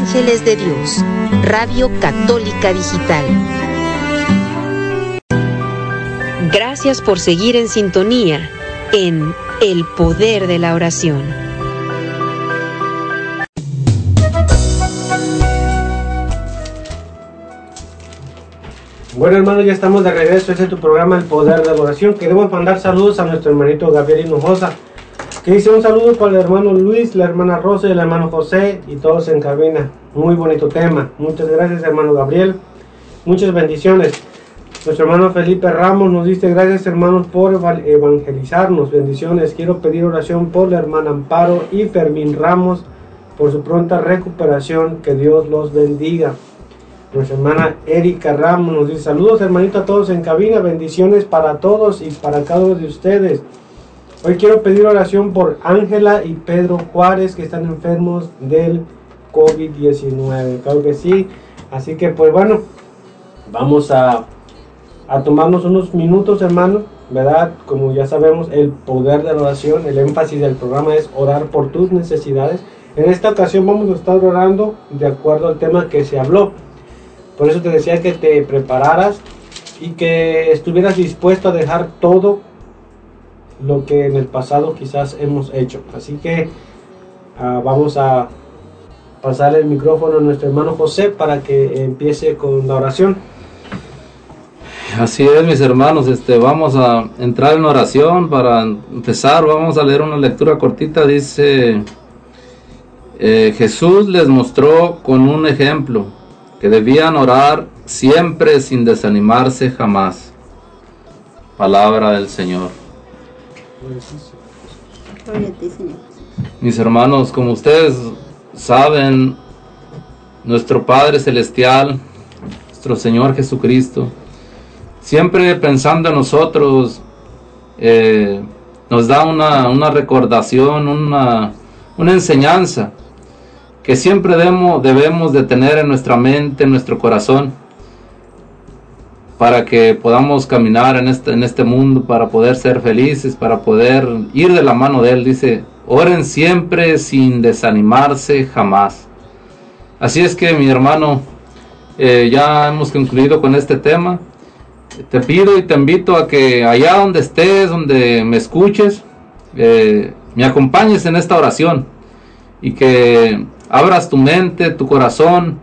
Ángeles de Dios, Radio Católica Digital. Gracias por seguir en sintonía en El Poder de la Oración. Bueno, hermanos, ya estamos de regreso. Este es tu programa El Poder de la Oración. Queremos mandar saludos a nuestro hermanito Gabriel Hinojosa, que dice un saludo para el hermano Luis, la hermana Rosa y el hermano José y todos en cabina. Muy bonito tema. Muchas gracias, hermano Gabriel. Muchas bendiciones. Nuestro hermano Felipe Ramos nos dice gracias hermanos por evangelizarnos. Bendiciones. Quiero pedir oración por la hermana Amparo y Fermín Ramos por su pronta recuperación. Que Dios los bendiga. Nuestra hermana Erika Ramos nos dice saludos hermanito a todos en cabina, bendiciones para todos y para cada uno de ustedes. Hoy quiero pedir oración por Ángela y Pedro Juárez que están enfermos del COVID-19. Claro que sí. Así que pues bueno, vamos a, a tomarnos unos minutos hermano, ¿verdad? Como ya sabemos, el poder de la oración, el énfasis del programa es orar por tus necesidades. En esta ocasión vamos a estar orando de acuerdo al tema que se habló. Por eso te decía que te prepararas y que estuvieras dispuesto a dejar todo lo que en el pasado quizás hemos hecho. Así que ah, vamos a pasar el micrófono a nuestro hermano José para que empiece con la oración. Así es, mis hermanos, este, vamos a entrar en oración para empezar, vamos a leer una lectura cortita, dice, eh, Jesús les mostró con un ejemplo que debían orar siempre sin desanimarse jamás. Palabra del Señor. Mis hermanos, como ustedes saben, nuestro Padre Celestial, nuestro Señor Jesucristo, siempre pensando en nosotros, eh, nos da una, una recordación, una, una enseñanza que siempre debemos, debemos de tener en nuestra mente, en nuestro corazón, para que podamos caminar en este, en este mundo, para poder ser felices, para poder ir de la mano de Él. Dice, oren siempre sin desanimarse jamás. Así es que mi hermano, eh, ya hemos concluido con este tema. Te pido y te invito a que allá donde estés, donde me escuches, eh, me acompañes en esta oración y que abras tu mente, tu corazón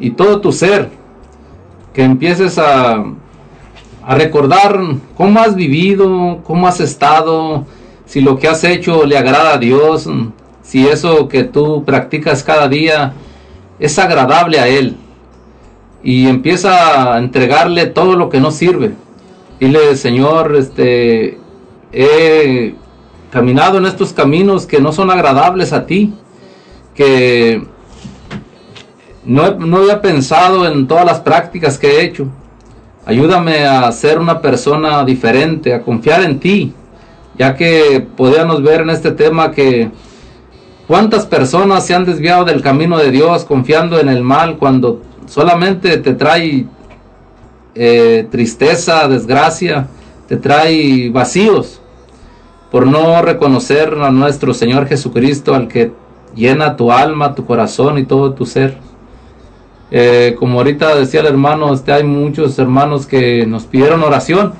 y todo tu ser, que empieces a, a recordar cómo has vivido, cómo has estado, si lo que has hecho le agrada a Dios, si eso que tú practicas cada día es agradable a Él. Y empieza a entregarle todo lo que no sirve. Dile, Señor, este, he caminado en estos caminos que no son agradables a ti, que no, he- no había pensado en todas las prácticas que he hecho. Ayúdame a ser una persona diferente, a confiar en ti, ya que podíamos ver en este tema que cuántas personas se han desviado del camino de Dios confiando en el mal cuando solamente te trae eh, tristeza, desgracia, te trae vacíos por no reconocer a nuestro Señor Jesucristo, al que llena tu alma, tu corazón y todo tu ser. Eh, como ahorita decía el hermano, este, hay muchos hermanos que nos pidieron oración.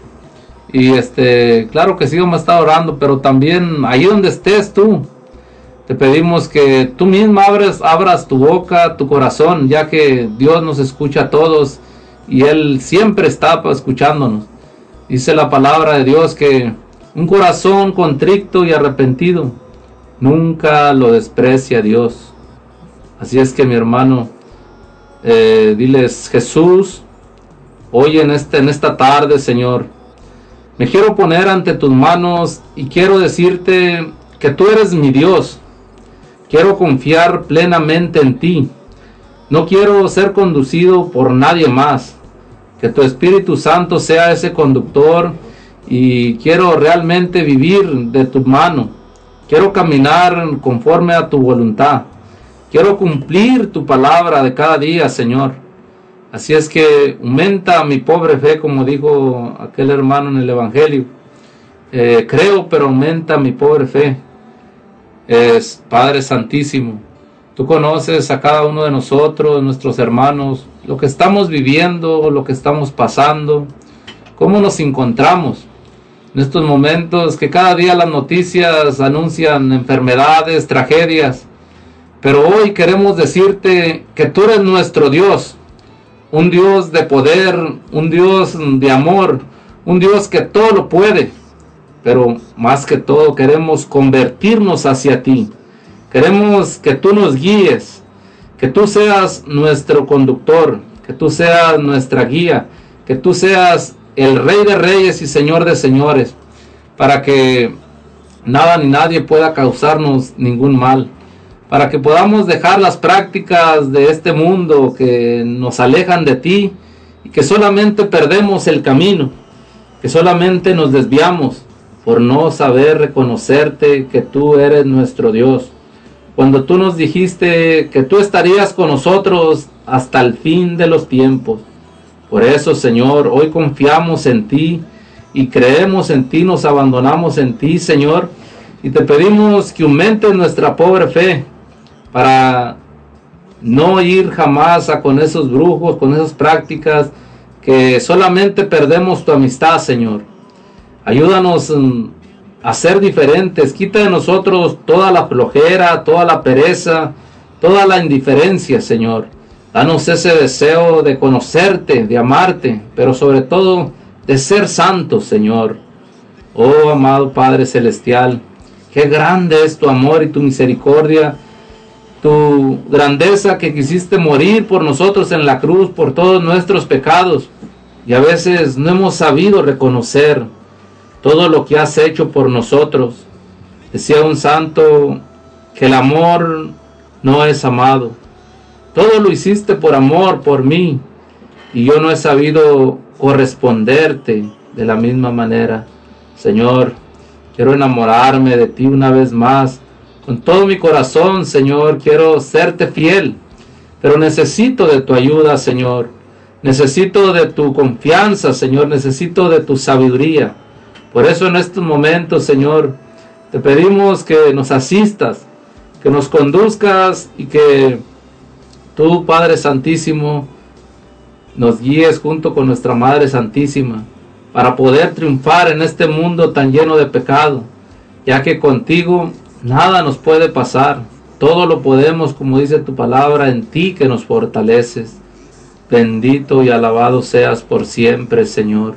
Y este, claro que sí, vamos a estar orando, pero también ahí donde estés tú, Te pedimos que tú misma abres, abras tu boca, tu corazón, ya que Dios nos escucha a todos y Él siempre está escuchándonos. Dice la palabra de Dios que un corazón contrito y arrepentido nunca lo desprecia Dios. Así es que mi hermano, eh, diles Jesús, hoy en, este, en esta tarde, Señor, me quiero poner ante tus manos y quiero decirte que tú eres mi Dios. Quiero confiar plenamente en ti. No quiero ser conducido por nadie más. Que tu Espíritu Santo sea ese conductor y quiero realmente vivir de tu mano. Quiero caminar conforme a tu voluntad. Quiero cumplir tu palabra de cada día, Señor. Así es que aumenta mi pobre fe, como dijo aquel hermano en el Evangelio. Eh, creo, pero aumenta mi pobre fe. Es Padre Santísimo. Tú conoces a cada uno de nosotros, nuestros hermanos, lo que estamos viviendo, lo que estamos pasando, cómo nos encontramos en estos momentos que cada día las noticias anuncian enfermedades, tragedias. Pero hoy queremos decirte que tú eres nuestro Dios, un Dios de poder, un Dios de amor, un Dios que todo lo puede. Pero más que todo queremos convertirnos hacia ti. Queremos que tú nos guíes, que tú seas nuestro conductor, que tú seas nuestra guía, que tú seas el Rey de Reyes y Señor de Señores, para que nada ni nadie pueda causarnos ningún mal para que podamos dejar las prácticas de este mundo que nos alejan de ti y que solamente perdemos el camino, que solamente nos desviamos por no saber reconocerte que tú eres nuestro Dios. Cuando tú nos dijiste que tú estarías con nosotros hasta el fin de los tiempos. Por eso, Señor, hoy confiamos en ti y creemos en ti, nos abandonamos en ti, Señor, y te pedimos que aumentes nuestra pobre fe, para no ir jamás a con esos brujos, con esas prácticas, que solamente perdemos tu amistad, Señor. Ayúdanos mm, a ser diferentes, quita de nosotros toda la flojera, toda la pereza, toda la indiferencia, Señor. Danos ese deseo de conocerte, de amarte, pero sobre todo de ser santos, Señor. Oh amado Padre Celestial, qué grande es tu amor y tu misericordia tu grandeza que quisiste morir por nosotros en la cruz, por todos nuestros pecados. Y a veces no hemos sabido reconocer todo lo que has hecho por nosotros. Decía un santo que el amor no es amado. Todo lo hiciste por amor, por mí. Y yo no he sabido corresponderte de la misma manera. Señor, quiero enamorarme de ti una vez más con todo mi corazón, Señor, quiero serte fiel, pero necesito de tu ayuda, Señor. Necesito de tu confianza, Señor. Necesito de tu sabiduría. Por eso en estos momentos, Señor, te pedimos que nos asistas, que nos conduzcas y que tú, Padre Santísimo, nos guíes junto con nuestra Madre Santísima para poder triunfar en este mundo tan lleno de pecado, ya que contigo Nada nos puede pasar. Todo lo podemos, como dice tu palabra, en ti que nos fortaleces. Bendito y alabado seas por siempre, Señor.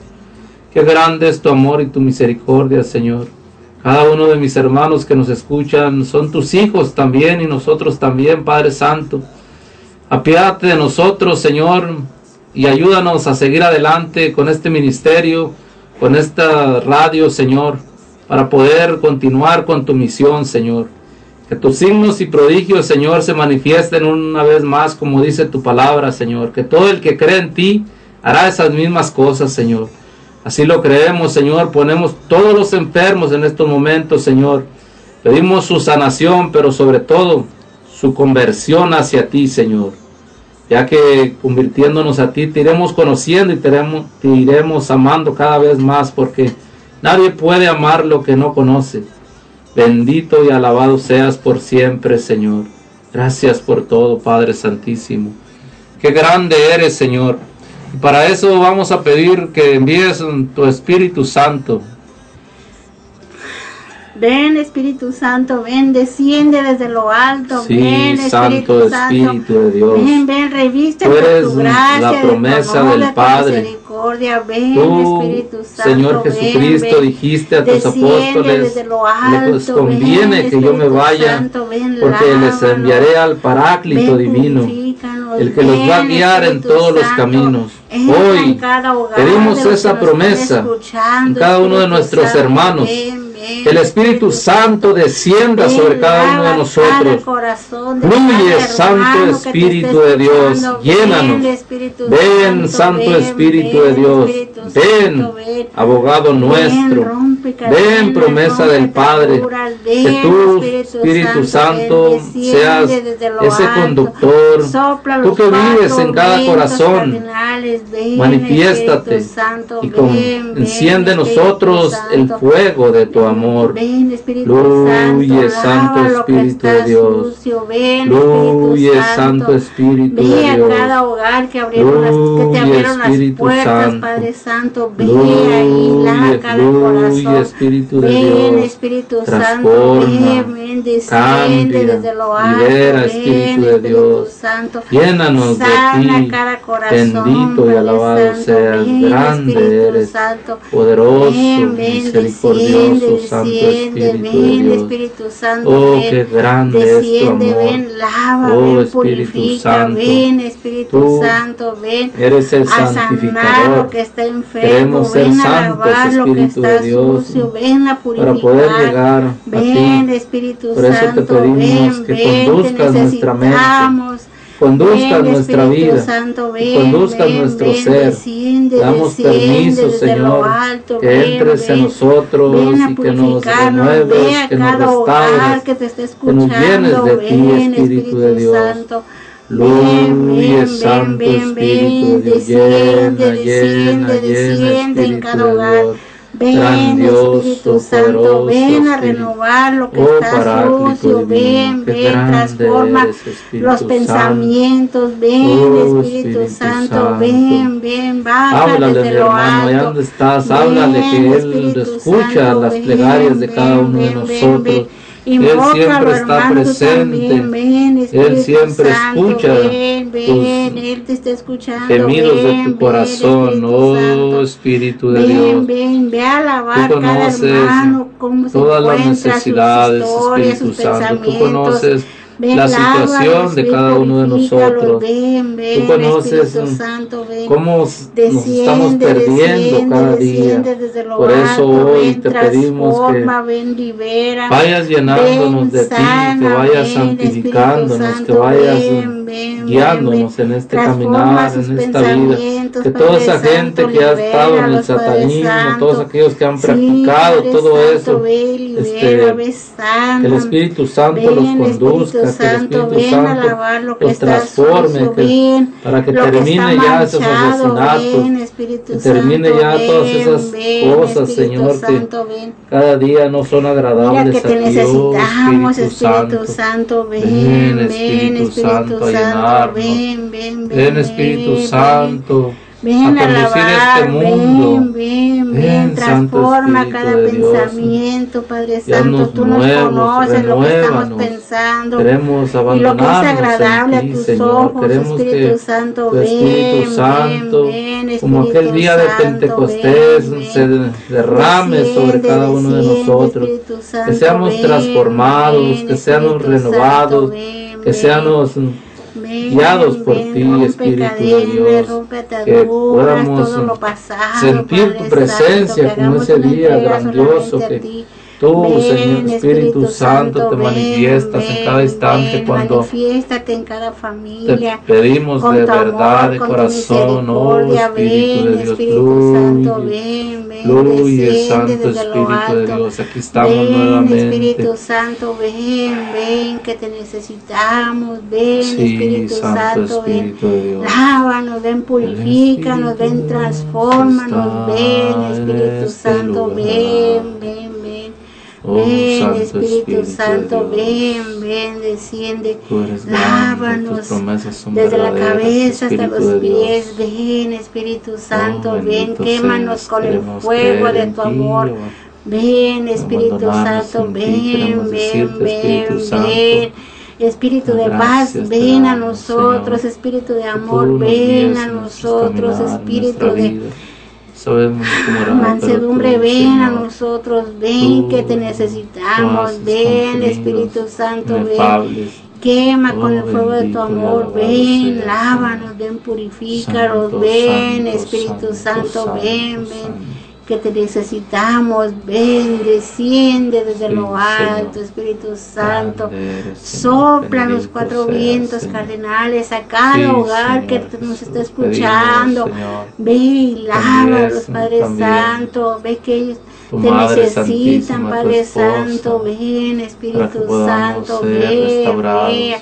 Qué grande es tu amor y tu misericordia, Señor. Cada uno de mis hermanos que nos escuchan son tus hijos también y nosotros también, Padre Santo. Apiádate de nosotros, Señor, y ayúdanos a seguir adelante con este ministerio, con esta radio, Señor para poder continuar con tu misión, Señor. Que tus signos y prodigios, Señor, se manifiesten una vez más, como dice tu palabra, Señor. Que todo el que cree en ti hará esas mismas cosas, Señor. Así lo creemos, Señor. Ponemos todos los enfermos en estos momentos, Señor. Pedimos su sanación, pero sobre todo su conversión hacia ti, Señor. Ya que convirtiéndonos a ti, te iremos conociendo y te iremos, te iremos amando cada vez más, porque Nadie puede amar lo que no conoce. Bendito y alabado seas por siempre, Señor. Gracias por todo, Padre Santísimo. Qué grande eres, Señor. Y para eso vamos a pedir que envíes tu Espíritu Santo. Ven Espíritu Santo, ven, desciende desde lo alto, sí, ven Espíritu Santo, Espíritu de Dios. Ven, ven, reviste tu gracia, la promesa de tu amor, del Padre. Misericordia. Ven, Tú, Espíritu Santo, Señor Jesucristo, ven, dijiste a tus apóstoles, desde lo alto, les conviene ven, que yo me vaya, Santo, ven, porque lávanos, les enviaré al Paráclito divino, el que los va a guiar en todos los caminos. Hoy pedimos esa promesa en cada uno de nuestros hermanos. Amén. El Espíritu Santo descienda sobre cada uno de nosotros. Fluye, Santo Espíritu de Dios. Llénanos. Ven, Santo Espíritu de Dios. Ven, abogado nuestro, ven, promesa del Padre, que tú, Espíritu Santo, seas ese conductor, tú que vives en cada corazón, manifiéstate y enciende nosotros el fuego de tu amor. Luye, Santo Espíritu de Dios. Luye, Santo Espíritu de Dios. Ve a cada hogar que abrieron las, que te abrieron las puertas, Santo. Padre Santo. Santo, ve ahí, larga el corazón, ven Espíritu Santo, ven, desciende desde lo alto, libera, Espíritu Santo, llénanos de ti, cada corazón, bendito y alabado seas, grande eres, Santo, poderoso, misericordioso, Santo Espíritu Espíritu Santo, oh, qué grande es tu amor, ven, lava, oh, Espíritu Santo, ven, Espíritu Santo, ven, eres el santificador, que está en enfermo, Queremos ven ser a lavar santos, lo que está Dios, sucio, ven a purificar, para poder llegar a ti. Espíritu Por eso Santo, te pedimos ven, que ven, conduzcas nuestra mente. conduzcas nuestra vida, Santo, ven, conduzcas ven, nuestro ser. Desciende, Damos permiso, Señor, alto, que nosotros y nos renueves, que nos restaures, que, que, nos llenes de ti, Espíritu, Santo, Luz y el Santo Espíritu, Dios llena, llena, llena, Espíritu de Dios. Ven, Espíritu Santo, ven a renovar lo que oh, está sucio, ven, ven, transforma los pensamientos, ven, oh, Espíritu, Santo, ven, ven, baja desde lo hermano, estás, háblale que escucha las plegarias de cada uno de nosotros. Él siempre está presente. Él siempre escucha. Tus Él te está escuchando. De tu corazón, oh Espíritu de Dios. Ve a alabar tú conoces cada hermano, cómo se todas las necesidades, sus Espíritu Santo. Tú conoces la situación de cada uno de nosotros. Ven, ven, Tú conoces cómo nos estamos perdiendo cada día. Por eso hoy te pedimos que libera, vayas llenándonos de ti, que vayas santificándonos, Santo, que vayas guiándonos en este caminar, en esta vida. Que toda esa gente que ha estado en el satanismo, todos aquellos que han practicado todo Santo, eso, ve, libera, este, que el Espíritu Santo los conduzca, que el Espíritu Santo los transforme, para que termine ya esos asesinatos, que termine ya todas esas cosas, Señor, que cada día no son agradables. Mira que oh necesitamos, Espíritu Santo, ven, ven, Espíritu Santo, llenarnos. Este ven, ven, ven, ven Espíritu Santo. Ven a alabar, este mundo. ven, ven, ven, transforma cada pensamiento, Padre Santo, tú nos conoces lo que estamos pensando queremos y lo que es agradable a tus Señor. ojos, queremos Espíritu Santo, ven, Espíritu Santo, ven, ven, Espíritu como aquel día de Pentecostés se derrame desciende, sobre cada uno de nosotros, Santo, que seamos transformados, que seamos renovados, que seamos Guiados por ti, Espíritu de Dios, que podamos todo lo pasado, sentir tu presencia Santo, como ese día grandioso que Tú, Señor Espíritu Santo, te manifiestas en cada instante cuando en cada familia, pedimos de verdad, de corazón, oh Espíritu de Dios, fluye, fluye, Santo Espíritu de Dios, aquí estamos nuevamente. Espíritu Santo, ven, ven, que te necesitamos, ven, Espíritu Santo, ven, lávanos, ven, purifícanos, ven, transfórmanos, ven, Espíritu este Santo, ven, ven ven Espíritu, Santo, ven, ven, desciende, lávanos desde la cabeza hasta los pies, ven Espíritu Santo, ven, quémanos con el fuego de tu amor. Ven Espíritu Santo, ven, ven, ven, ven. Espíritu de paz, ven a nosotros, Espíritu de amor, ven a nosotros, Espíritu de... Sabemos cómo mansedumbre, tú, ven a nosotros, ven tú que te necesitamos, ven con Espíritu Santo, ven. Quema con Oh, el fuego de tu amor, ven, lávanos, ven, purifícanos, ven, Espíritu santo, Santo, ven, santo, ven. Que te necesitamos, ven, desciende desde Sí, lo alto, Señor. Espíritu Santo. Eres, Sopla los cuatro seas, vientos Señor. cardenales a cada Sí, hogar que te- nos está escuchando. Ve y lávalos, Padre también. Santo. Ve que ellos Tu te Madre necesitan, Padre Santo. Ven, Espíritu Santo. ser Ve, restaurados, ve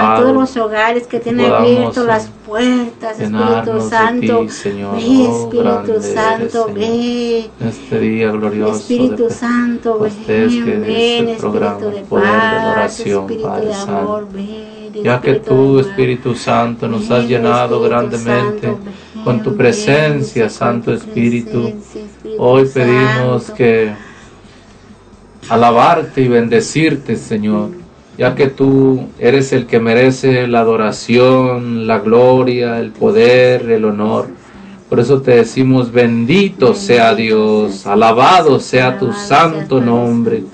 a todos los hogares que tienen abierto las puertas, Espíritu Santo. ti, Señor. Ve, Oh, Espíritu Santo. Señor. Ve. En este día glorioso Espíritu de Santo, Pentecostés, ven, ven, este programa, Espíritu de paz, oración, Espíritu Padre de Santo. amor, ven, ya que tú. Espíritu Santo, nos Ven, has llenado grandemente con tu presencia, Santo tu Espíritu. Hoy pedimos que alabarte y bendecirte, Señor, ya que tú eres el que merece la adoración, la gloria, el poder, el honor. Por eso te decimos, bendito sea Dios, alabado sea tu santo nombre.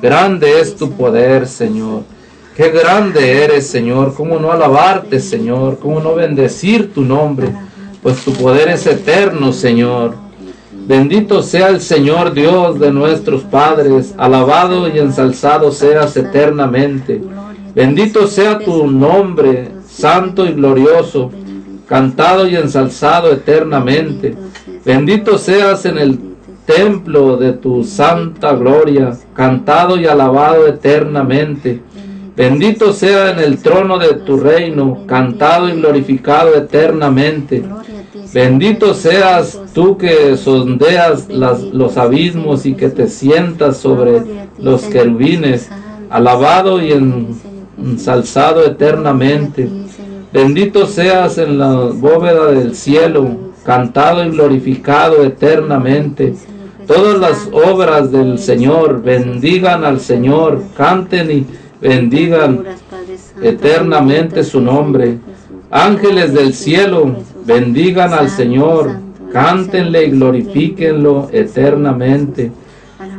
Grande es tu poder, Señor. Qué grande eres, Señor. ¿Cómo no alabarte, Señor? ¿Cómo no bendecir tu nombre? Pues tu poder es eterno, Señor. Bendito sea el Señor Dios de nuestros padres, alabado y ensalzado seas eternamente. Bendito sea tu nombre, santo y glorioso, cantado y ensalzado eternamente. Bendito seas en el templo de tu santa gloria, cantado y alabado eternamente. Bendito sea en el trono de tu reino, cantado y glorificado eternamente. Bendito seas tú que sondeas las- los abismos y que te sientas sobre los querubines, alabado y en- ensalzado eternamente. Bendito seas en la bóveda del cielo, cantado y glorificado eternamente. Todas las obras del Señor bendigan al Señor, canten y bendigan eternamente su nombre. Ángeles del cielo, bendigan al Señor, cántenle y glorifíquenlo eternamente.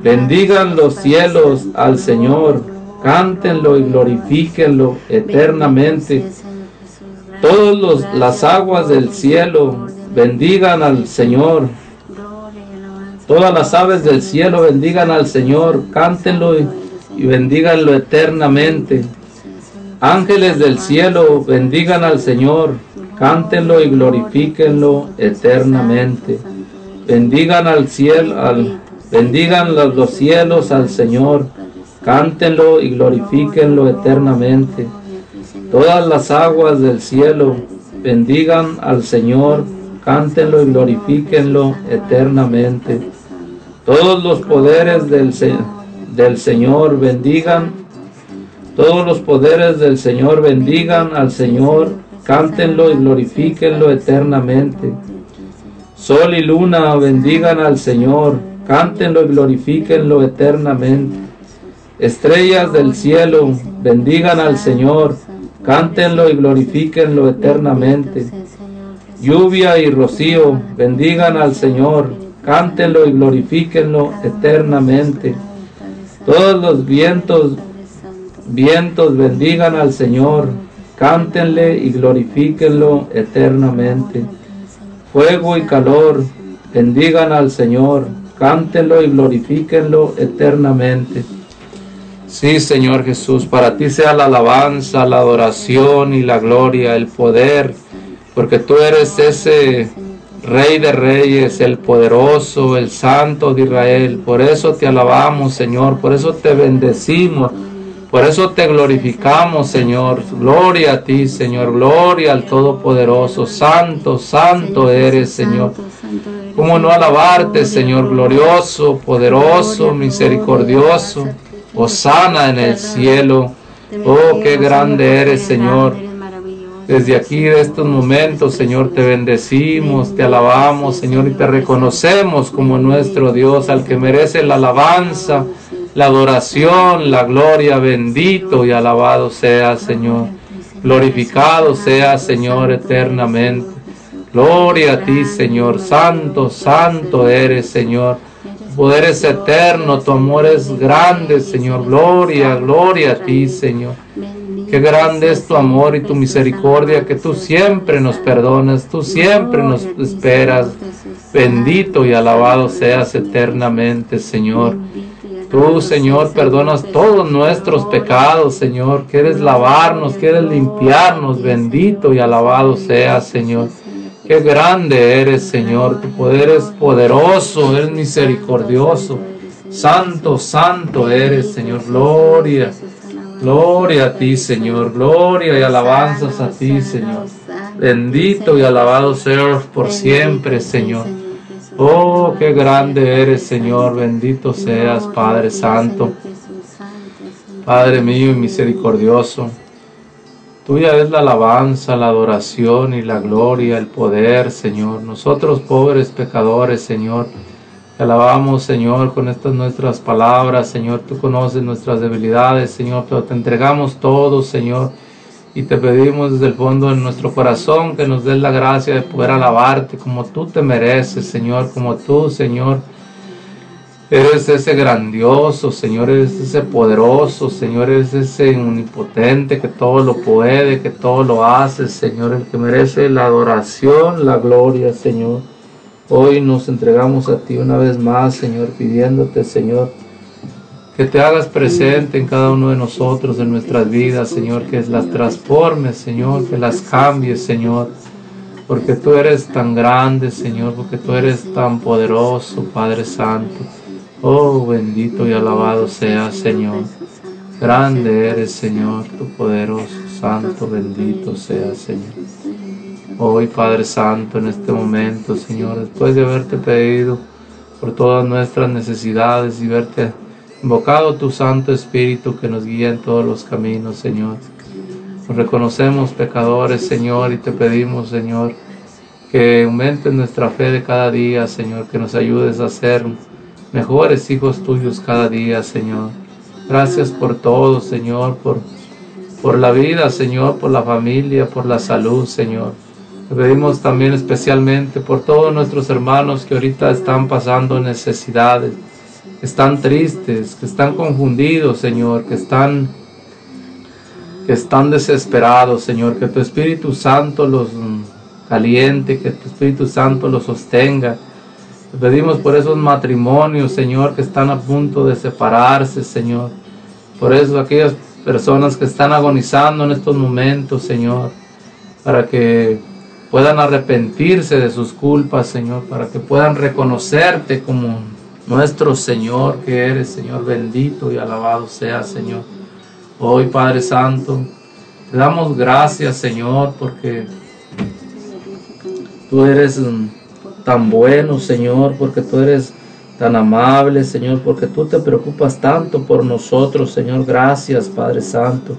Bendigan los cielos al Señor, cántenlo y glorifíquenlo eternamente. Todas las aguas del cielo bendigan al Señor. Todas las aves del cielo bendigan al Señor, cántenlo y, y bendíganlo eternamente. Ángeles del cielo bendigan al Señor, cántenlo y glorifíquenlo eternamente. Bendigan al cielo, bendigan los, los cielos al Señor, cántenlo y glorifíquenlo eternamente. Todas las aguas del cielo bendigan al Señor, cántenlo y glorifíquenlo eternamente. Todos los poderes del Señor bendigan, todos los poderes del Señor bendigan al Señor, cántenlo y glorifíquenlo eternamente. Sol y luna bendigan al Señor, cántenlo y glorifíquenlo eternamente. Estrellas del cielo bendigan al Señor, cántenlo y glorifíquenlo eternamente. Lluvia y rocío bendigan al Señor, cántenlo y glorifíquenlo eternamente. Todos los vientos, vientos bendigan al Señor, cántenle y glorifíquenlo eternamente. Fuego y calor bendigan al Señor, cántenlo y glorifíquenlo eternamente. Sí, Señor Jesús, para ti sea la alabanza, la adoración y la gloria, el poder, porque tú eres ese Rey de Reyes, el poderoso, el Santo de Israel. Por eso te alabamos, Señor, por eso te bendecimos, por eso te glorificamos, Señor. Gloria a ti, Señor, gloria al Todopoderoso. Santo, santo eres, Señor. ¿Cómo no alabarte, Señor, glorioso, poderoso, misericordioso? Osana en el cielo. Oh, qué grande eres, Señor. Desde aquí, de estos momentos, Señor, te bendecimos, te alabamos, Señor, y te reconocemos como nuestro Dios, al que merece la alabanza, la adoración, la gloria, bendito y alabado sea, Señor. Glorificado sea, Señor, eternamente. Gloria a ti, Señor. Santo, santo eres, Señor. Tu poder es eterno, tu amor es grande, Señor. Gloria, gloria a ti, Señor. Qué grande es tu amor y tu misericordia, que tú siempre nos perdonas, tú siempre nos esperas. Bendito y alabado seas eternamente, Señor. Tú, Señor, perdonas todos nuestros pecados, Señor. Quieres lavarnos, quieres limpiarnos. Bendito y alabado seas, Señor. Qué grande eres, Señor. Tu poder es poderoso, eres misericordioso. Santo, santo eres, Señor. Gloria. Gloria a ti, Señor. Gloria y alabanzas a ti, Señor. Bendito y alabado seas por siempre, Señor. Oh, qué grande eres, Señor. Bendito seas, Padre Santo. Padre mío y misericordioso. Tuya es la alabanza, la adoración y la gloria, el poder, Señor. Nosotros, pobres pecadores, Señor. Te alabamos, Señor, con estas nuestras palabras, Señor. Tú conoces nuestras debilidades, Señor, pero te entregamos todo, Señor. Y te pedimos desde el fondo de nuestro corazón que nos des la gracia de poder alabarte como tú te mereces, Señor, como tú, Señor. Eres ese grandioso, Señor, eres ese poderoso, Señor, eres ese omnipotente que todo lo puede, que todo lo hace, Señor, el que merece la adoración, la gloria, Señor. Hoy nos entregamos a ti una vez más, Señor, pidiéndote, Señor, que te hagas presente en cada uno de nosotros, en nuestras vidas, Señor, que las transformes, Señor, que las cambies, Señor, porque tú eres tan grande, Señor, porque tú eres tan poderoso, Padre Santo. Oh, bendito y alabado sea, Señor. Grande eres, Señor, tu poderoso, santo, bendito sea, Señor. Hoy, Padre Santo, en este momento, Señor, después de haberte pedido por todas nuestras necesidades y verte invocado tu Santo Espíritu que nos guía en todos los caminos, Señor. Nos reconocemos pecadores, Señor, y te pedimos, Señor, que aumentes nuestra fe de cada día, Señor, que nos ayudes a ser mejores hijos tuyos cada día, Señor. Gracias por todo, Señor, por, por la vida, Señor, por la familia, por la salud, Señor. Te pedimos también especialmente por todos nuestros hermanos que ahorita están pasando necesidades, están tristes, que están confundidos, Señor, que están que están desesperados, Señor, que tu Espíritu Santo los caliente, que tu Espíritu Santo los sostenga. Te pedimos por esos matrimonios, Señor, que están a punto de separarse, Señor. Por eso aquellas personas que están agonizando en estos momentos, Señor, para que puedan arrepentirse de sus culpas, Señor, para que puedan reconocerte como nuestro Señor que eres, Señor bendito y alabado sea, Señor. Hoy, Padre Santo, te damos gracias, Señor, porque tú eres tan bueno, Señor, porque tú eres tan amable, Señor, porque tú te preocupas tanto por nosotros, Señor. Gracias, Padre Santo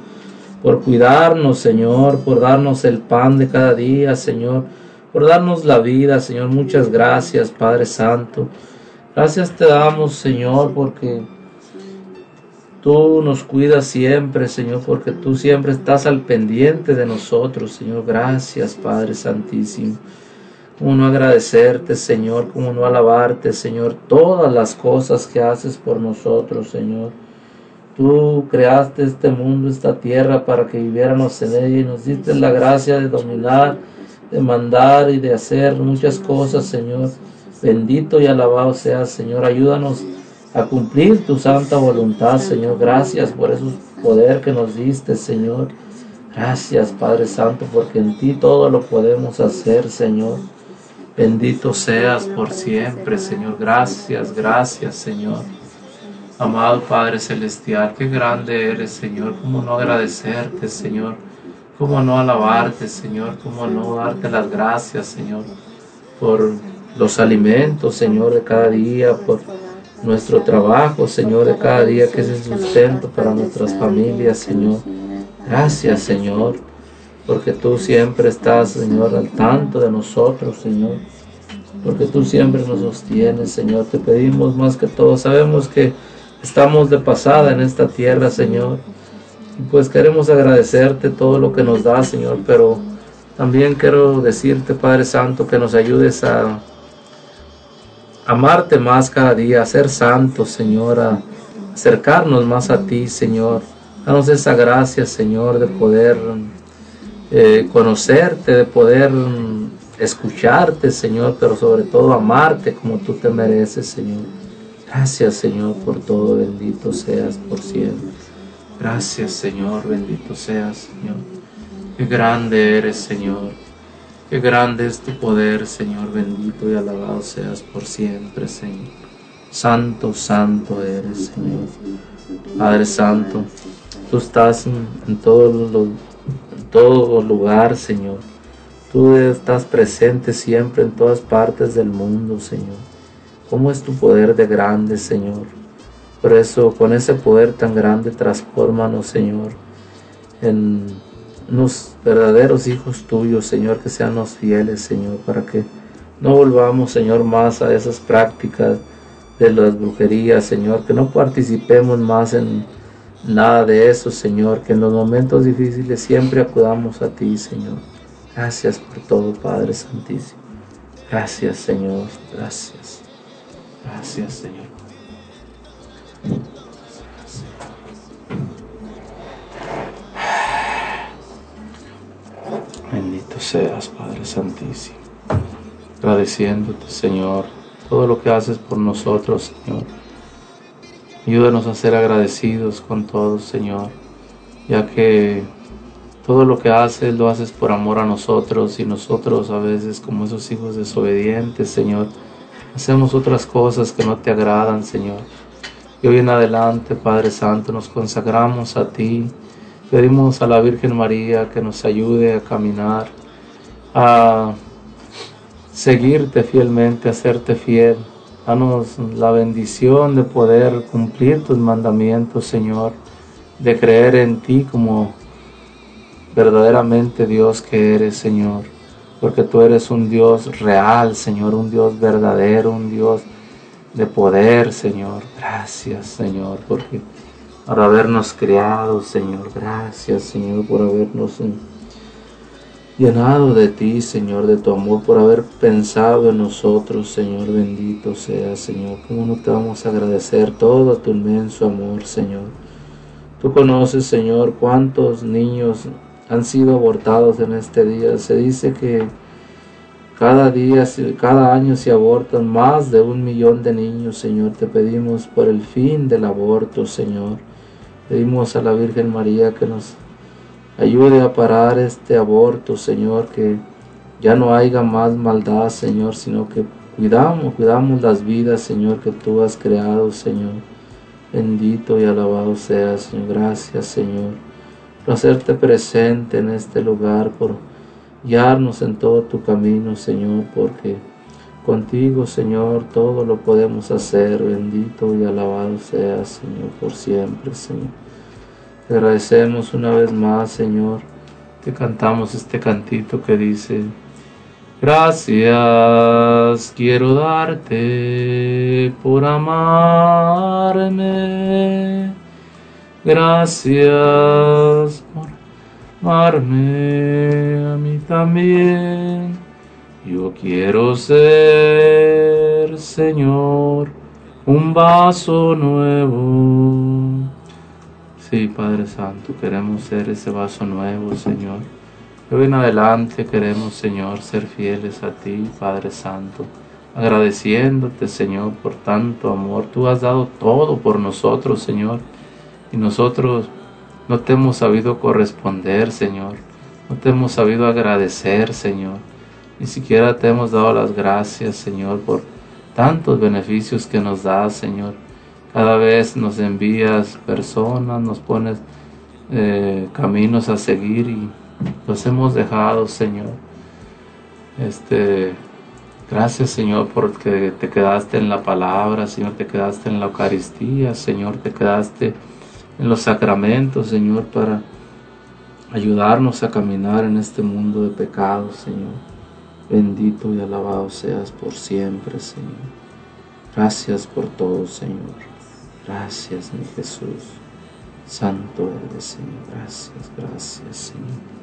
por cuidarnos, Señor, por darnos el pan de cada día, Señor, por darnos la vida, Señor. Muchas gracias, Padre Santo. Gracias te damos, Señor, porque tú nos cuidas siempre, Señor, porque tú siempre estás al pendiente de nosotros, Señor. Gracias, Padre Santísimo. Cómo no agradecerte, Señor, cómo no alabarte, Señor, todas las cosas que haces por nosotros, Señor. Tú creaste este mundo, esta tierra, para que viviéramos en ella y nos diste la gracia de dominar, de mandar y de hacer muchas cosas, Señor. Bendito y alabado seas, Señor. Ayúdanos a cumplir tu santa voluntad, Señor. Gracias por ese poder que nos diste, Señor. Gracias, Padre Santo, porque en ti todo lo podemos hacer, Señor. Bendito seas por siempre, Señor. Gracias, gracias, Señor. Amado Padre Celestial, qué grande eres, Señor. ¿Cómo no agradecerte, Señor? ¿Cómo no alabarte, Señor? ¿Cómo no darte las gracias, Señor? Por los alimentos, Señor, de cada día, por nuestro trabajo, Señor, de cada día, que es el sustento para nuestras familias, Señor. Gracias, Señor. porque tú siempre estás, Señor, al tanto de nosotros, Señor, porque tú siempre nos sostienes, Señor. Te pedimos más que todo, sabemos que estamos de pasada en esta tierra, Señor, pues queremos agradecerte todo lo que nos das, Señor, pero también quiero decirte, Padre Santo, que nos ayudes a amarte más cada día, ser santos, Señor, a acercarnos más a ti, Señor. Danos esa gracia, Señor, de poder eh, conocerte, de poder escucharte, Señor, pero sobre todo amarte como tú te mereces, Señor. Gracias, Señor, por todo. Bendito seas por siempre. Gracias, Señor. Bendito seas, Señor. Qué grande eres, Señor. Qué grande es tu poder, Señor. Bendito y alabado seas por siempre, Señor. Santo, santo eres, Señor. Padre Santo, tú estás en, en todo, lo- en todo lugar, Señor. Tú estás presente siempre en todas partes del mundo, Señor. ¿Cómo es tu poder de grande, Señor? Por eso, con ese poder tan grande, transfórmanos, Señor, en unos verdaderos hijos tuyos, Señor, que sean fieles, Señor, para que no volvamos, Señor, más a esas prácticas de las brujerías, Señor, que no participemos más en nada de eso, Señor, que en los momentos difíciles siempre acudamos a ti, Señor. Gracias por todo, Padre Santísimo. Gracias, Señor. Gracias. Gracias, Señor. Seas, Padre Santísimo. Agradeciéndote, Señor, todo lo que haces por nosotros, Señor. Ayúdanos a ser agradecidos con todos, Señor, ya que todo lo que haces lo haces por amor a nosotros y nosotros a veces como esos hijos desobedientes, Señor, hacemos otras cosas que no te agradan, Señor. Y hoy en adelante, Padre Santo, nos consagramos a ti. Pedimos a la Virgen María que nos ayude a caminar, a seguirte fielmente, a serte fiel. Danos la bendición de poder cumplir tus mandamientos, Señor, de creer en ti como verdaderamente Dios que eres, Señor, porque tú eres un Dios real, Señor, un Dios verdadero, un Dios de poder, Señor. Gracias, Señor, por habernos creado, Señor. Gracias, Señor, por habernos llenado de ti, Señor, de tu amor, por haber pensado en nosotros, Señor. Bendito sea, Señor. ¿Cómo no te vamos a agradecer todo tu inmenso amor, Señor? Tú conoces, Señor, cuántos niños han sido abortados en este día. Se dice que cada día, cada año se abortan más de un millón de niños, Señor. Te pedimos por el fin del aborto, Señor. Pedimos a la Virgen María que nos ayude a parar este aborto, Señor, que ya no haya más maldad, Señor, sino que cuidamos, cuidamos las vidas, Señor, que tú has creado, Señor. Bendito y alabado seas, Señor. Gracias, Señor, por hacerte presente en este lugar, por guiarnos en todo tu camino, Señor, porque contigo, Señor, todo lo podemos hacer. Bendito y alabado seas, Señor, por siempre, Señor. Te agradecemos una vez más, Señor, que cantamos este cantito que dice, Gracias quiero darte por amarme. Gracias por amarme a mí también. Yo quiero ser, Señor, un vaso nuevo. Sí, Padre Santo, queremos ser ese vaso nuevo, Señor. De hoy en adelante queremos, Señor, ser fieles a ti, Padre Santo, agradeciéndote, Señor, por tanto amor. Tú has dado todo por nosotros, Señor, y nosotros no te hemos sabido corresponder, Señor. No te hemos sabido agradecer, Señor. Ni siquiera te hemos dado las gracias, Señor, por tantos beneficios que nos das, Señor. Cada vez nos envías personas, nos pones eh, caminos a seguir y los hemos dejado, Señor. Este, gracias, Señor, porque te quedaste en la palabra, Señor, te quedaste en la Eucaristía, Señor, te quedaste en los sacramentos, Señor, para ayudarnos a caminar en este mundo de pecados, Señor. Bendito y alabado seas por siempre, Señor. Gracias por todo, Señor. Gracias, mi Jesús. Santo eres, Señor. Gracias, gracias, Señor.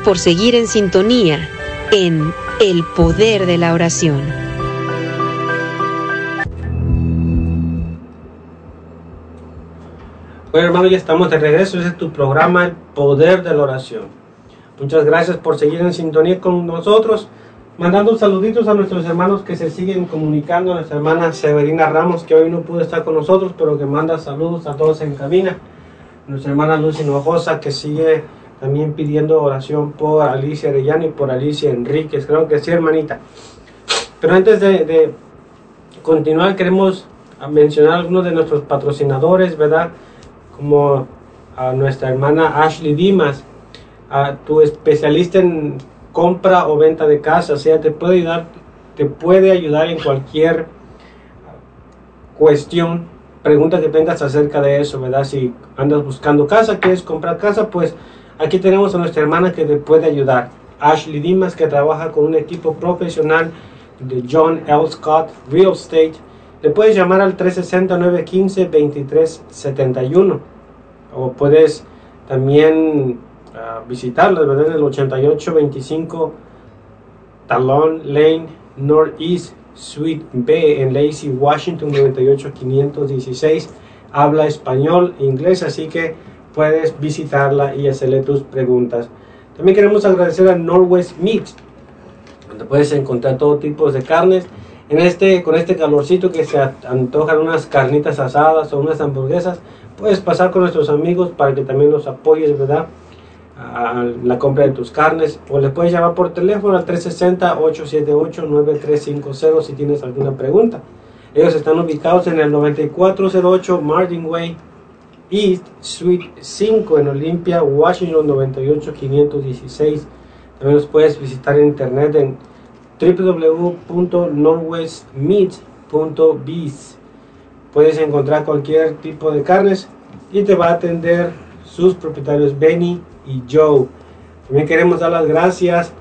Por seguir en sintonía en El Poder de la Oración. Bueno, hermano, ya estamos de regreso. Ese es tu programa, El Poder de la Oración. Muchas gracias por seguir en sintonía con nosotros. Mandando saluditos a nuestros hermanos que se siguen comunicando. A nuestra hermana Severina Ramos, que hoy no pudo estar con nosotros, pero que manda saludos a todos en cabina. Nuestra hermana Lucy Hinojosa, que sigue también pidiendo oración por Alicia Arellano y por Alicia Enríquez. Creo que sí, hermanita. Pero antes de, de continuar, queremos mencionar algunos de nuestros patrocinadores, ¿verdad? Como a nuestra hermana Ashley Dimas, a tu especialista en compra o venta de casas, ella te puede ayudar, te puede ayudar en cualquier cuestión, pregunta que tengas acerca de eso, ¿verdad? Si andas buscando casa, quieres comprar casa, pues aquí tenemos a nuestra hermana que te puede ayudar. Ashley Dimas, que trabaja con un equipo profesional de John L. Scott Real Estate. Le puedes llamar al 360-915-2371 o puedes también ah, visitarlos, ¿verdad? En el 8825 Talon Lane Northeast Suite B en Lacey, Washington 98516. Habla español e inglés, así que puedes visitarla y hacerle tus preguntas. También queremos agradecer a Northwest Meat, donde puedes encontrar todo tipo de carnes. En este, con este calorcito que se antojan unas carnitas asadas o unas hamburguesas, puedes pasar con nuestros amigos para que también los apoyes, ¿verdad? A la compra de tus carnes o le puedes llamar por teléfono al 360-878-9350 si tienes alguna pregunta. Ellos están ubicados en el 9408 Martin Way East Suite 5 en Olympia, Washington 98516. También los puedes visitar en internet en www.norwestmeat.biz. Puedes encontrar cualquier tipo de carnes y te va a atender sus propietarios Benny y Joe. También queremos dar las gracias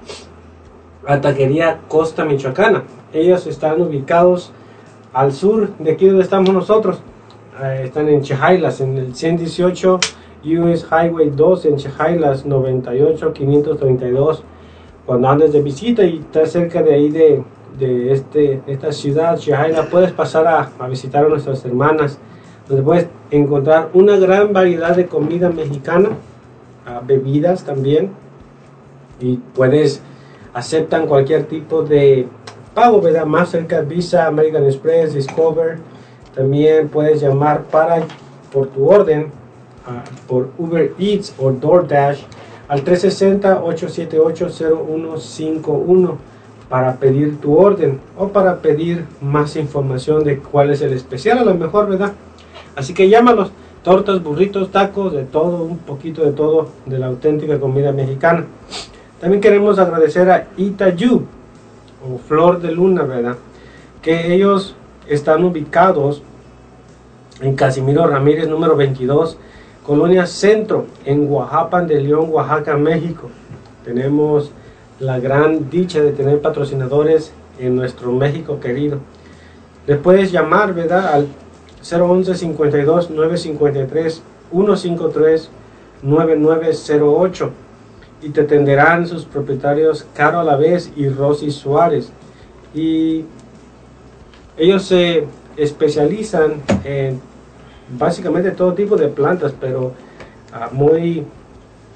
a Taquería Costa Michoacana. Ellos están ubicados al sur de aquí donde estamos nosotros. Eh, están en Chehailas, en el 118 US Highway 2 en Chehailas 98 532. Cuando andes de visita y estás cerca de ahí de, de este, esta ciudad, Chehaila, puedes pasar a, a visitar a nuestras hermanas, donde puedes encontrar una gran variedad de comida mexicana, bebidas también, y puedes, aceptan cualquier tipo de pago, ¿verdad? Mastercard, Visa, American Express, Discover, también puedes llamar para, por tu orden, por Uber Eats o DoorDash al 360-878-0151 para pedir tu orden o para pedir más información de cuál es el especial, a lo mejor, ¿verdad? Así que llámalos, tortas, burritos, tacos, de todo, un poquito de todo de la auténtica comida mexicana. También queremos agradecer a Itayu o Flor de Luna, ¿verdad? Que ellos están ubicados en Casimiro Ramírez número 22, Colonia Centro, en Oaxaca de León, Oaxaca, México. Tenemos la gran dicha de tener patrocinadores en nuestro México querido. Le puedes llamar, ¿verdad? Al 011 52 953 153 9908 y te atenderán sus propietarios Caro Alavés y Rosy Suárez. Y ellos se especializan en básicamente todo tipo de plantas, pero ah, muy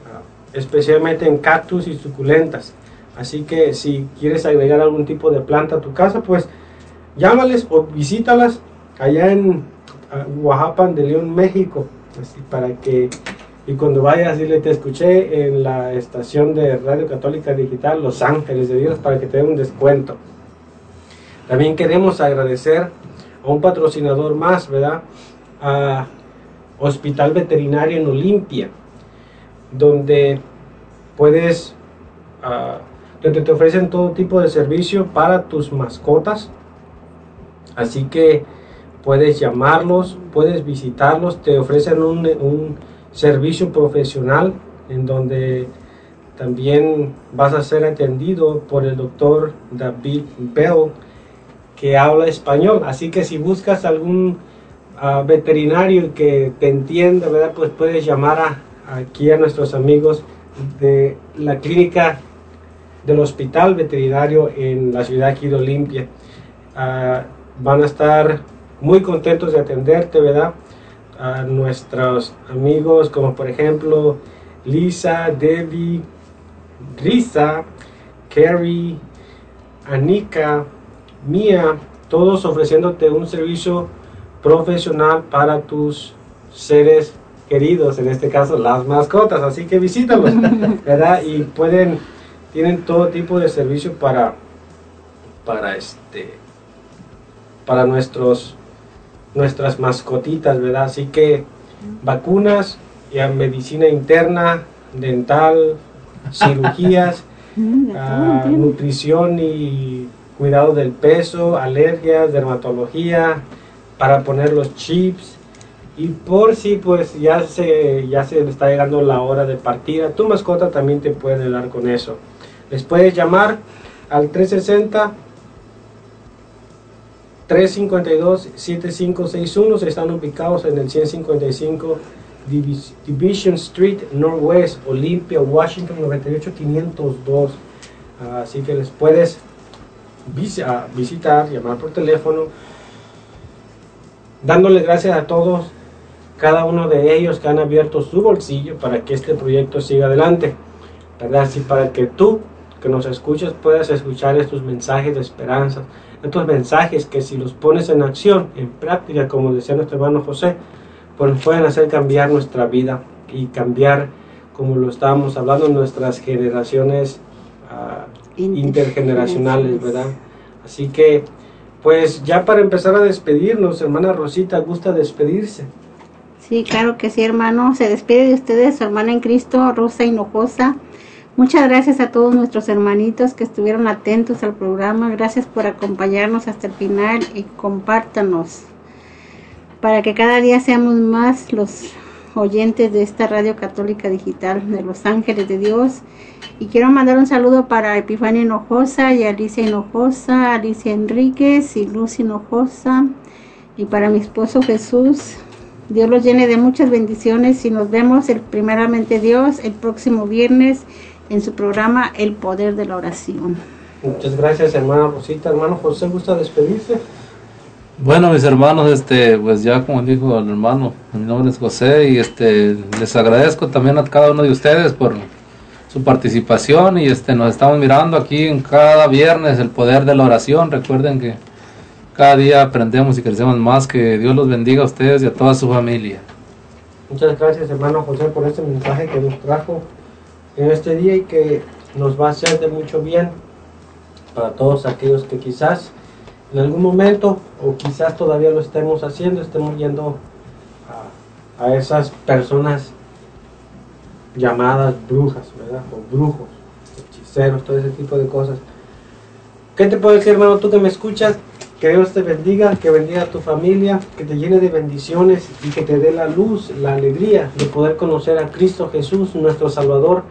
ah, especialmente en cactus y suculentas. Así que si quieres agregar algún tipo de planta a tu casa, pues llámales o visítalas allá en uh, Oaxaca de León, México. Para que, y cuando vayas, dile, te escuché en la estación de Radio Católica Digital Los Ángeles de Dios para que te den un descuento. También queremos agradecer a un patrocinador más, ¿verdad? A Hospital Veterinario en Olimpia, donde puedes uh, donde te ofrecen todo tipo de servicio para tus mascotas. Así que puedes llamarlos, puedes visitarlos, te ofrecen un, un servicio profesional en donde también vas a ser atendido por el doctor David Bell que habla español. Así que si buscas algún uh, veterinario que te entienda, ¿verdad? Pues puedes llamar a, aquí a nuestros amigos de la clínica del hospital veterinario en la ciudad aquí de Olimpia. Uh, van a estar muy contentos de atenderte, ¿verdad? A nuestros amigos como por ejemplo Lisa, Debbie, Risa, Carrie, Anika, Mia, todos ofreciéndote un servicio profesional para tus seres queridos, en este caso las mascotas, así que visítalos, ¿verdad? Y pueden tienen todo tipo de servicio para para este para nuestros nuestras mascotitas, ¿verdad? Así que vacunas y a medicina interna, dental, cirugías, uh, nutrición y cuidado del peso, alergias, dermatología, para poner los chips. Y por si pues ya se, ya se está llegando la hora de partida, tu mascota también te puede ayudar con eso. Les puedes llamar al 360 352-7561. Están ubicados en el 155 Divis- Division Street, Northwest, Olympia, Washington, 98502. Así que les puedes visitar, llamar por teléfono, dándole gracias a todos, cada uno de ellos que han abierto su bolsillo para que este proyecto siga adelante. ¿Verdad? Así para que tú que nos escuchas puedas escuchar estos mensajes de esperanza, estos mensajes que si los pones en acción, en práctica, como decía nuestro hermano José, pues pueden hacer cambiar nuestra vida y cambiar, como lo estábamos hablando, nuestras generaciones ah, intergeneracionales, ¿verdad? Así que, pues ya para empezar a despedirnos, hermana Rosita, ¿gusta despedirse? Sí, claro que sí, hermano. Se despide de ustedes su hermana en Cristo, Rosa Hinojosa. Muchas gracias a todos nuestros hermanitos que estuvieron atentos al programa. Gracias por acompañarnos hasta el final y compártanos para que cada día seamos más los oyentes de esta radio católica digital de Los Ángeles de Dios. Y quiero mandar un saludo para Epifania Hinojosa y Alicia Hinojosa, Alicia Enríquez y Lucy Hinojosa. Y para mi esposo Jesús, Dios los llene de muchas bendiciones y nos vemos primeramente Dios el próximo viernes en su programa El Poder de la Oración. Muchas gracias, hermana Rosita. Hermano José, ¿gusta despedirse? Bueno, mis hermanos, este, pues ya como dijo el hermano, mi nombre es José y este, les agradezco también a cada uno de ustedes por su participación y este, nos estamos mirando aquí en cada viernes el poder de la oración. Recuerden que cada día aprendemos y crecemos más. Que Dios los bendiga a ustedes y a toda su familia. Muchas gracias, hermano José, por este mensaje que nos trajo en este día y que nos va a hacer de mucho bien para todos aquellos que quizás en algún momento o quizás todavía lo estemos haciendo, estemos yendo a, a esas personas llamadas brujas, ¿verdad? O brujos, hechiceros, todo ese tipo de cosas. ¿Qué te puedo decir, hermano, tú que me escuchas? Que Dios te bendiga, que bendiga a tu familia, que te llene de bendiciones y que te dé la luz, la alegría de poder conocer a Cristo Jesús, nuestro Salvador,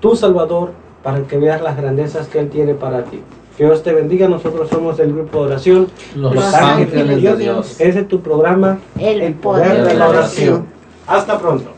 tu Salvador, para que veas las grandezas que Él tiene para ti. Que Dios te bendiga, nosotros somos el grupo de oración Los Ángeles de Dios. Ese es tu programa, El, Poder de la Oración. Hasta pronto.